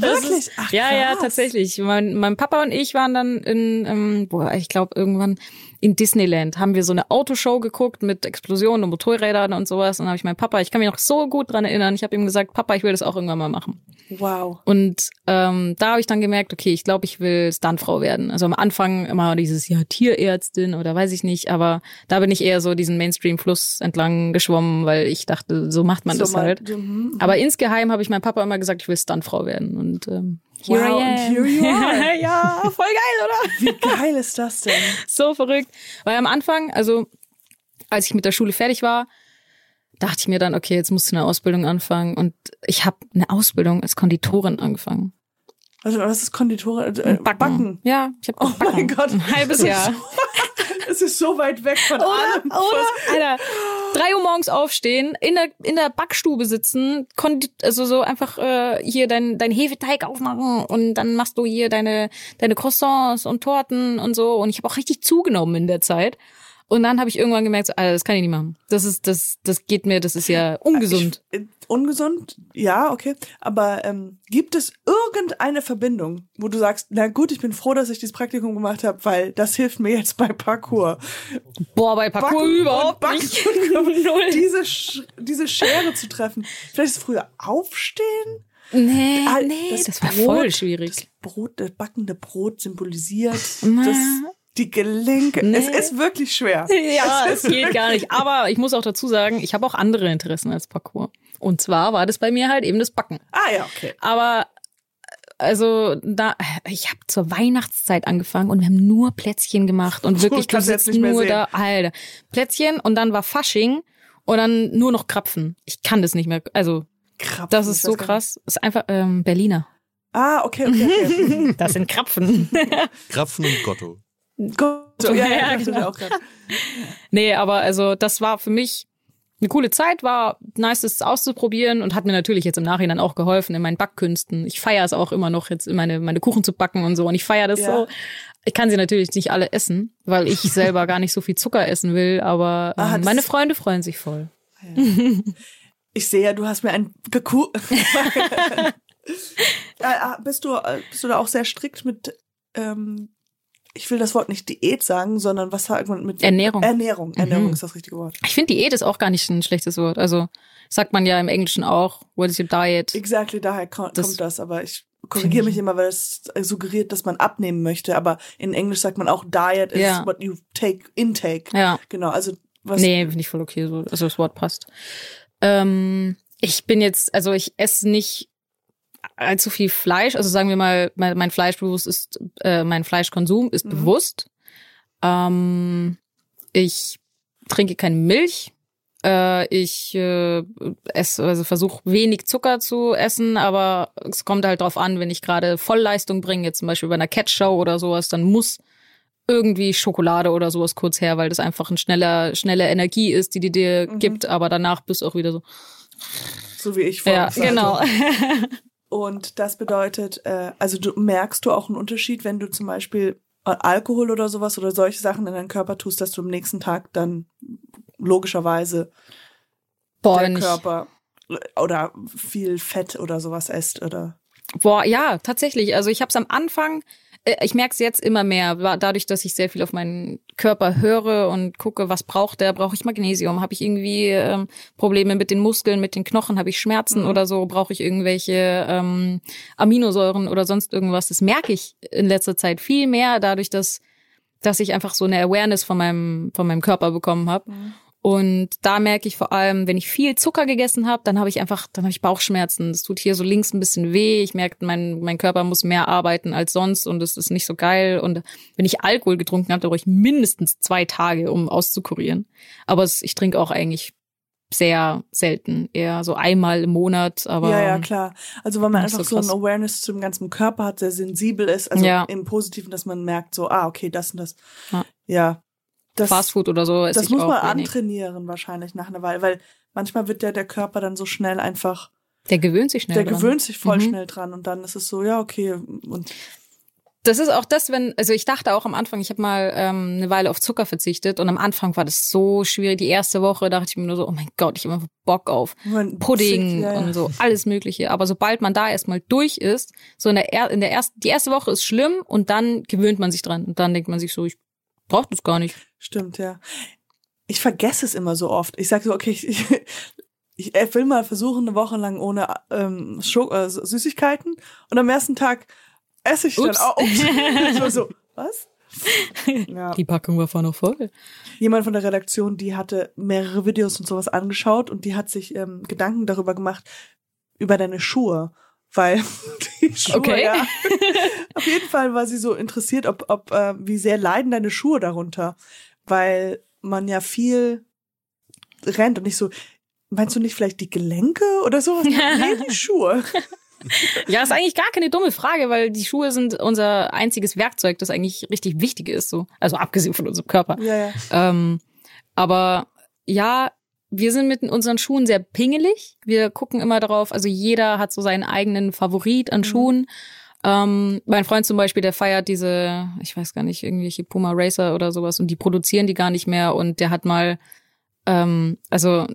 Wirklich? Ach,
ja, ja,
krass.
tatsächlich. Mein, mein Papa und ich waren dann in, ähm, boah, ich glaube irgendwann in Disneyland, haben wir so eine Autoshow geguckt mit Explosionen und Motorrädern und sowas. Und dann habe ich meinen Papa, ich kann mich noch so gut dran erinnern, ich habe ihm gesagt, Papa, ich will das auch irgendwann mal machen.
Wow.
Und ähm, da habe ich dann gemerkt, okay, ich glaube, ich will Stuntfrau werden. Also am Anfang immer dieses, ja, Tierärztin oder weiß ich nicht, aber da bin ich eher so diesen Mainstream-Fluss entlang geschwommen, weil ich dachte, so macht man
So
das
mal-
halt.
Mhm.
Aber insgeheim habe ich meinem Papa immer gesagt, ich will Stuntfrau werden. Und ähm, here
Wow,
I am.
and here you are.
ja, voll geil, oder?
Wie geil ist das denn?
so verrückt. Weil am Anfang, also als ich mit der Schule fertig war, dachte ich mir dann, okay, jetzt musst du eine Ausbildung anfangen. Und ich habe eine Ausbildung als Konditorin angefangen.
Also, was ist Konditore? Äh, Backen.
Ja, ich habe
Oh mein Gott.
Ein halbes Jahr.
Es ist so weit weg von
Oder?
allem.
Oder? Alter, drei Uhr morgens aufstehen, in der, in der Backstube sitzen, also so einfach äh, hier dein, dein Hefeteig aufmachen und dann machst du hier deine, deine Croissants und Torten und so. Und ich habe auch richtig zugenommen in der Zeit. Und dann habe ich irgendwann gemerkt, so, Alter, das kann ich nicht machen. Das ist, das, das geht mir, das ist ja ungesund.
Ich, äh, ungesund, ja, okay. Aber ähm, gibt es irgendeine Verbindung, wo du sagst, na gut, ich bin froh, dass ich dieses Praktikum gemacht habe, weil das hilft mir jetzt bei Parkour.
Boah, bei Parkour
Backen
überhaupt nicht. Null.
Diese, Sch diese Schere zu treffen. Vielleicht ist es früher Aufstehen.
Nee,
Ah,
nee, das, war
Brot-
voll schwierig.
Das Brot, das backende Brot symbolisiert das, die Gelenke.
Nee.
Es ist wirklich schwer.
Ja, es geht gar nicht. Aber ich muss auch dazu sagen, ich habe auch andere Interessen als Parkour. Und zwar war das bei mir halt eben das Backen.
Ah ja, okay.
Aber also da, ich habe zur Weihnachtszeit angefangen und wir haben nur Plätzchen gemacht und wirklich, du
kann's jetzt
sitzt
nicht mehr
nur
sehen.
da, Alter, Plätzchen und dann war Fasching und dann nur noch Krapfen. Ich kann das nicht mehr. Also
Krapfen,
das ist so krass. Das ist einfach ähm, Berliner.
Ah, okay, okay, okay.
Das sind Krapfen.
Krapfen und Gotto.
Gott, ja, ja,
Ja,
ja,
genau. Nee, aber also das war für mich eine coole Zeit, war nice, das auszuprobieren und hat mir natürlich jetzt im Nachhinein auch geholfen in meinen Backkünsten. Ich feiere es auch immer noch, jetzt meine, meine Kuchen zu backen und so. Und ich feiere das
Ja.
so. Ich kann sie natürlich nicht alle essen, weil ich selber gar nicht so viel Zucker essen will, aber
Ah,
ähm, meine Freunde freuen sich voll.
Ich sehe ja, du hast mir ein Geku. Äh, ah, bist du äh, bist du da auch sehr strikt mit ähm, ich will das Wort nicht Diät sagen, sondern was sagt man mit
Ernährung.
Ernährung, Ernährung
Mhm.
ist das richtige Wort.
Ich finde, Diät ist auch gar nicht ein schlechtes Wort. Also sagt man ja im Englischen auch, what is your diet?
Exactly, daher ko- kommt
Das-
das, aber ich korrigiere mich immer, weil es suggeriert, dass man abnehmen möchte, aber in Englisch sagt man auch Diet is
Ja.
what you take intake.
Ja.
Genau, also was
Nee, finde ich voll okay, so, also das Wort passt. Ähm, ich bin jetzt, also ich esse nicht allzu viel Fleisch. Also sagen wir mal, mein, mein Fleischbewusst ist, äh, mein Fleischkonsum ist
Mhm.
bewusst. Ähm, ich trinke keine Milch. Äh, ich äh, esse, also versuche wenig Zucker zu essen, aber es kommt halt drauf an, wenn ich gerade Vollleistung bringe, jetzt zum Beispiel bei einer Catch-Show oder sowas, dann muss irgendwie Schokolade oder sowas kurz her, weil das einfach ein schneller, schnelle Energie ist, die die dir
Mhm.
gibt, aber danach bist du auch wieder so.
so wie ich vorhin
Ja, genau.
Und das bedeutet, äh, also du merkst du auch einen Unterschied, wenn du zum Beispiel äh, Alkohol oder sowas oder solche Sachen in deinen Körper tust, dass du am nächsten Tag dann logischerweise
Boah,
der
wenn ich,
Körper oder viel Fett oder sowas esst oder
boah, ja, tatsächlich. Also ich habe es am Anfang, äh, ich merke es jetzt immer mehr, dadurch, dass ich sehr viel auf meinen Körper höre und gucke, was braucht der, brauche ich Magnesium, habe ich irgendwie ähm, Probleme mit den Muskeln, mit den Knochen, habe ich Schmerzen
Mhm.
oder so, brauche ich irgendwelche ähm, Aminosäuren oder sonst irgendwas. Das merke ich in letzter Zeit viel mehr, dadurch, dass dass ich einfach so eine Awareness von meinem von meinem Körper bekommen habe. Und da merke ich vor allem, wenn ich viel Zucker gegessen habe, dann habe ich einfach, dann habe ich Bauchschmerzen. Es tut hier so links ein bisschen weh. Ich merke, mein, mein Körper muss mehr arbeiten als sonst und es ist nicht so geil. Und wenn ich Alkohol getrunken habe, dann brauche ich mindestens zwei Tage, um auszukurieren. Aber es, ich trinke auch eigentlich sehr selten, eher so einmal im Monat, aber.
Ja, ja, klar. Also weil man einfach
so
so, ein. Awareness zum ganzen Körper hat, sehr sensibel ist, also
Ja.
im Positiven, dass man merkt, so, ah, okay, das und das.
Ja.
Ja. Das,
Fastfood oder so
das muss man
wenig.
antrainieren wahrscheinlich nach einer Weile, weil manchmal wird der, der Körper dann so schnell einfach,
Der gewöhnt sich schnell
der
dran.
gewöhnt sich voll
Mhm.
schnell dran und dann ist es so, ja, okay. Und
Das ist auch das, wenn, also ich dachte auch am Anfang, ich habe mal ähm, eine Weile auf Zucker verzichtet und am Anfang war das so schwierig. Die erste Woche dachte ich mir nur so, oh mein Gott, ich habe einfach Bock auf Pudding
ja, ja.
und so, alles Mögliche. Aber sobald man da erstmal durch ist, so in der, er in der ersten, die erste Woche ist schlimm und dann gewöhnt man sich dran und dann denkt man sich so, ich brauche das gar nicht.
Stimmt, ja. Ich vergesse es immer so oft. Ich sage so, okay, ich, ich, ich will mal versuchen, eine Woche lang ohne ähm, Schok äh, Süßigkeiten und am ersten Tag esse ich
Ups.
dann auch. Ups. so, so, was? Ja.
Die Packung war vorher noch voll.
Jemand von der Redaktion, die hatte mehrere Videos und sowas angeschaut und die hat sich ähm, Gedanken darüber gemacht, über deine Schuhe. Weil die Schuhe,
Okay.
ja. Auf jeden Fall war sie so interessiert, ob, ob äh, wie sehr leiden deine Schuhe darunter. Weil man ja viel rennt und nicht so, meinst du nicht vielleicht die Gelenke oder sowas? nee, die Schuhe.
Ja, ist eigentlich gar keine dumme Frage, weil die Schuhe sind unser einziges Werkzeug, das eigentlich richtig wichtig ist. So. Also abgesehen von unserem Körper.
Ja, ja.
Ähm, aber ja, wir sind mit unseren Schuhen sehr pingelig. Wir gucken immer darauf, also jeder hat so seinen eigenen Favorit an Schuhen. Ähm, mein Freund zum Beispiel, der feiert diese, ich weiß gar nicht, irgendwelche Puma Racer oder sowas und die produzieren die gar nicht mehr und der hat mal, ähm, also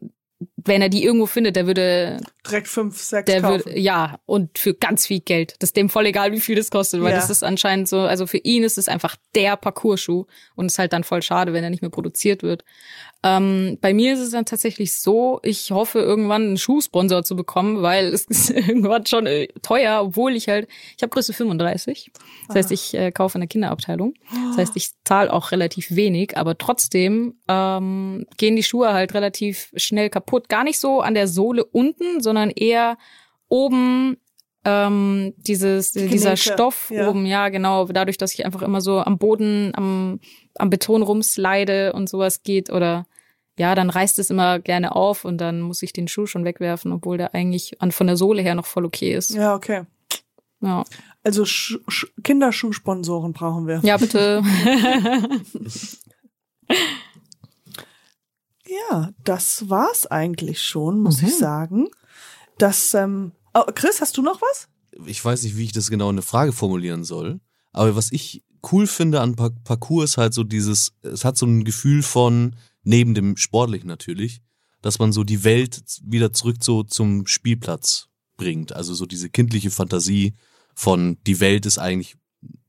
wenn er die irgendwo findet, der würde
Direkt fünf, sechs
der
kaufen.
wird, ja, und für ganz viel Geld. Das ist dem voll egal, wie viel das kostet, weil
Ja.
das ist anscheinend so, also für ihn ist es einfach der Parcourschuh und ist halt dann voll schade, wenn er nicht mehr produziert wird. Ähm, bei mir ist es dann tatsächlich so, ich hoffe irgendwann einen Schuhsponsor zu bekommen, weil es ist irgendwann schon äh, teuer, obwohl ich halt, ich habe Größe 35. Das heißt, ich äh, kaufe in der Kinderabteilung. Das heißt, ich zahle auch relativ wenig, aber trotzdem ähm, gehen die Schuhe halt relativ schnell kaputt. Gar nicht so an der Sohle unten, sondern eher oben ähm, dieses dieser
Gelenke,
Stoff
ja.
oben, ja genau, dadurch, dass ich einfach immer so am Boden, am, am Beton rumslide und sowas geht oder ja, dann reißt es immer gerne auf und dann muss ich den Schuh schon wegwerfen, obwohl der eigentlich an von der Sohle her noch voll okay ist.
Ja, okay.
Ja,
Also Sch Sch Kinderschuhsponsoren brauchen wir.
ja bitte.
Ja, das war's eigentlich schon, muss
Mhm.
ich sagen. Das, ähm, oh, Chris, hast du noch was?
ich weiß nicht, wie ich das genau in eine Frage formulieren soll, aber was ich cool finde an Par Parcours ist halt so dieses, es hat so ein Gefühl von, neben dem Sportlichen natürlich, dass man so die Welt wieder zurück so zum Spielplatz bringt. Also so diese kindliche Fantasie von, die Welt ist eigentlich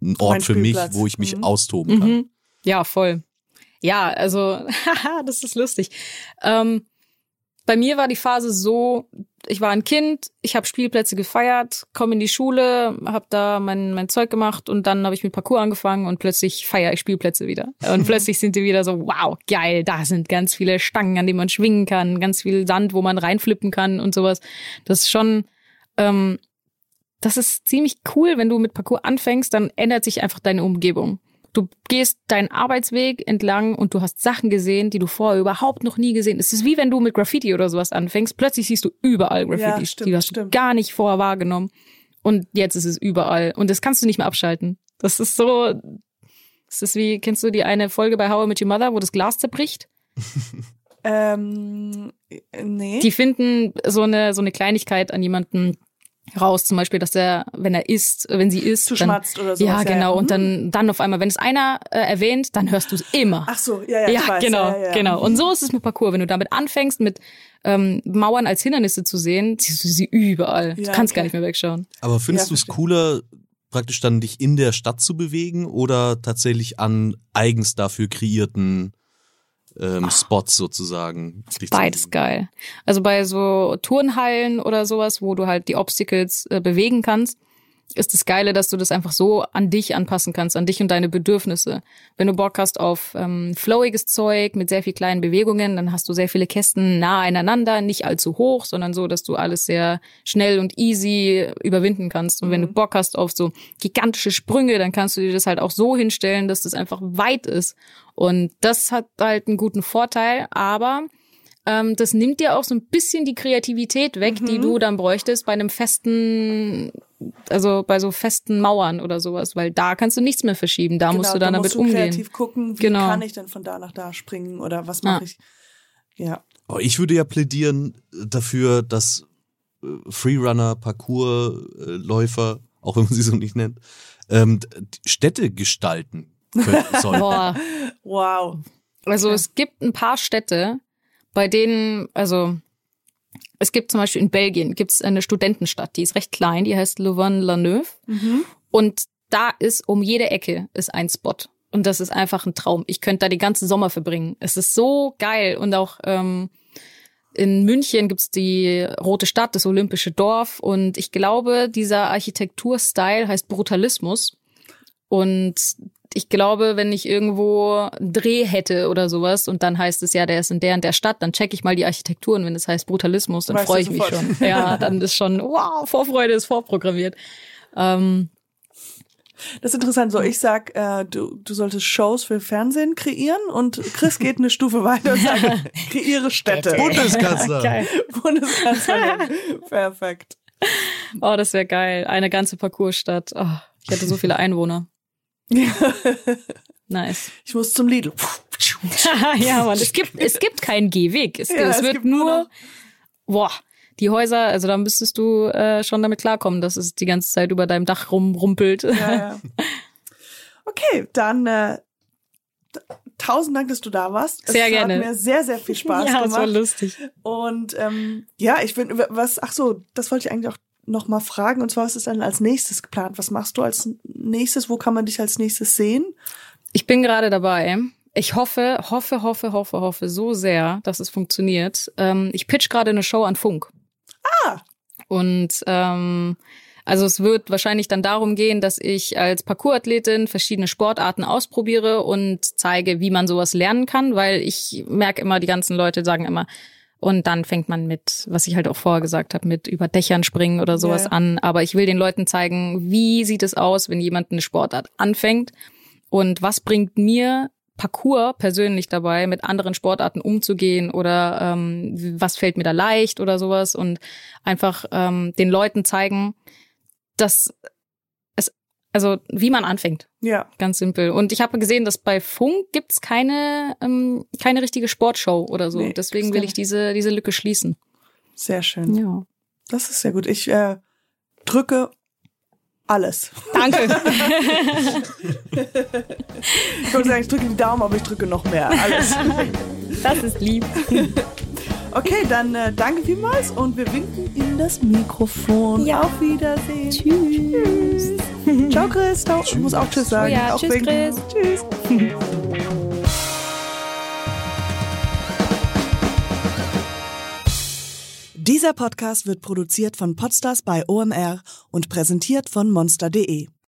ein Ort für mich, wo ich mich
Mhm.
austoben kann.
Mhm. Ja, voll. Ja, also, haha, das ist lustig. Ähm, bei mir war die Phase so, ich war ein Kind, ich habe Spielplätze gefeiert, komme in die Schule, habe da mein, mein Zeug gemacht und dann habe ich mit Parcours angefangen und plötzlich feiere ich Spielplätze wieder. Und plötzlich sind die wieder so, wow, geil, da sind ganz viele Stangen, an denen man schwingen kann, ganz viel Sand, wo man reinflippen kann und sowas. Das ist schon, ähm, das ist ziemlich cool, wenn du mit Parcours anfängst, dann ändert sich einfach deine Umgebung. Du gehst deinen Arbeitsweg entlang und du hast Sachen gesehen, die du vorher überhaupt noch nie gesehen hast. Es ist wie wenn du mit Graffiti oder sowas anfängst. Plötzlich siehst du überall Graffiti,
Ja, stimmt,
die hast du
stimmt.
gar nicht vorher wahrgenommen. Und jetzt ist es überall. Und das kannst du nicht mehr abschalten. Das ist so, das ist wie, kennst du die eine Folge bei How I Met Your Mother, wo das Glas zerbricht?
Ähm, nee.
Die finden so eine, so eine Kleinigkeit an jemanden raus, zum Beispiel, dass er, wenn er isst, wenn sie isst,
Zu
dann,
schmatzt oder sowas.
ja, genau.
ja.
Und dann, dann auf einmal, wenn es einer äh, erwähnt, dann hörst du es immer.
Ach so, ja, ja,
ja,
ich weiß.
genau,
ja, ja, ja.
genau. Und so ist es mit Parcours. Wenn du damit anfängst, mit ähm, Mauern als Hindernisse zu sehen, siehst du sie überall. du kannst
okay.
gar nicht mehr wegschauen.
Aber findest
Ja,
du es cooler, praktisch dann dich in der Stadt zu bewegen oder tatsächlich an eigens dafür kreierten ähm, Spots sozusagen?
Beides geil. Also bei so Turnhallen oder sowas, wo du halt die Obstacles äh, bewegen kannst, ist das Geile, dass du das einfach so an dich anpassen kannst, an dich und deine Bedürfnisse. Wenn du Bock hast auf ähm, flowiges Zeug mit sehr viel kleinen Bewegungen, dann hast du sehr viele Kästen nah aneinander, nicht allzu hoch, sondern so, dass du alles sehr schnell und easy überwinden kannst. Und wenn du Bock hast auf so gigantische Sprünge, dann kannst du dir das halt auch so hinstellen, dass das einfach weit ist. Und das hat halt einen guten Vorteil, aber ähm, das nimmt dir auch so ein bisschen die Kreativität weg, die du dann bräuchtest bei einem festen, also bei so festen Mauern oder sowas, weil da kannst du nichts mehr verschieben, da musst du dann
da
damit
Genau, du
umgehen.
kreativ gucken, wie
Genau.
kann ich denn von da nach da springen oder was
Ja.
mache ich. Ja.
Aber ich würde ja plädieren dafür, dass äh, Freerunner, Parkourläufer, auch wenn man sie so nicht nennt, ähm, Städte gestalten können sollen.
Boah.
Wow.
Also
Ja.
es gibt ein paar Städte, bei denen, also es gibt zum Beispiel in Belgien gibt's eine Studentenstadt, die ist recht klein, die heißt Louvain-la-Neuve.
Mhm.
Und da ist um jede Ecke ist ein Spot. Und das ist einfach ein Traum. Ich könnte da den ganzen Sommer verbringen. Es ist so geil. Und auch ähm, in München gibt's die Rote Stadt, das Olympische Dorf. Und ich glaube, dieser Architekturstyle heißt Brutalismus. Und ich glaube, wenn ich irgendwo einen Dreh hätte oder sowas und dann heißt es ja, der ist in der und der Stadt, dann check ich mal die Architektur und wenn es heißt Brutalismus, dann freue ich mich schon. Ja, dann ist schon, wow, Vorfreude ist vorprogrammiert. Ähm,
Das ist interessant. So, ich sag, äh, du, du solltest Shows für Fernsehen kreieren und Chris geht eine Stufe weiter und sagt, kreiere Städte.
Bundeskanzler.
geil.
Bundeskanzlerin. Perfekt.
Oh, das wäre geil. Eine ganze Parcoursstadt. Oh, ich hätte so viele Einwohner. Nice.
Ich muss zum Lidl.
ja, Mann. Es gibt, es gibt keinen Gehweg. Es,
Ja,
es
es
wird
gibt nur
boah, die Häuser, also da müsstest du äh, schon damit klarkommen, dass es die ganze Zeit über deinem Dach rumrumpelt.
Ja, ja. Okay, dann äh, tausend Dank, dass du da warst.
Sehr
es
gerne.
hat mir sehr, sehr viel Spaß
ja, das war
gemacht.
lustig.
Und ähm, ja, ich bin, was, ach so, das wollte ich eigentlich auch noch mal fragen. Und zwar, was ist dann als nächstes geplant? Was machst du als nächstes? Wo kann man dich als nächstes sehen?
Ich bin gerade dabei. Ich hoffe, hoffe, hoffe, hoffe, hoffe so sehr, dass es funktioniert. Ähm, ich pitch gerade eine Show an Funk.
Ah.
Und ähm, also es wird wahrscheinlich dann darum gehen, dass ich als Parkourathletin verschiedene Sportarten ausprobiere und zeige, wie man sowas lernen kann, weil ich merke immer, die ganzen Leute sagen immer, und dann fängt man mit, was ich halt auch vorher gesagt habe, mit über Dächern springen oder sowas
Ja.
an. Aber ich will den Leuten zeigen, wie sieht es aus, wenn jemand eine Sportart anfängt und was bringt mir Parcours persönlich dabei, mit anderen Sportarten umzugehen oder ähm, was fällt mir da leicht oder sowas und einfach ähm, den Leuten zeigen, dass also wie man anfängt,
Ja.
ganz simpel. Und ich habe gesehen, dass bei Funk gibt's keine ähm, keine richtige Sportshow oder so.
Nee,
Deswegen will ich diese diese Lücke schließen.
Sehr schön.
Ja.
Das ist sehr gut. Ich äh, drücke alles.
Danke.
Ich wollte sagen, ich drücke die Daumen, aber ich drücke noch mehr. Alles.
das ist lieb.
Okay, dann äh, danke vielmals und wir winken in das Mikrofon.
Ja.
Auf Wiedersehen.
Tschüss.
Ciao, Chris. Ciao. Ich muss auch Tschüss sagen.
Oh ja,
auch
tschüss,
winken.
Chris.
Tschüss.
Dieser Podcast wird produziert von Podstars bei OMR und präsentiert von monster.de.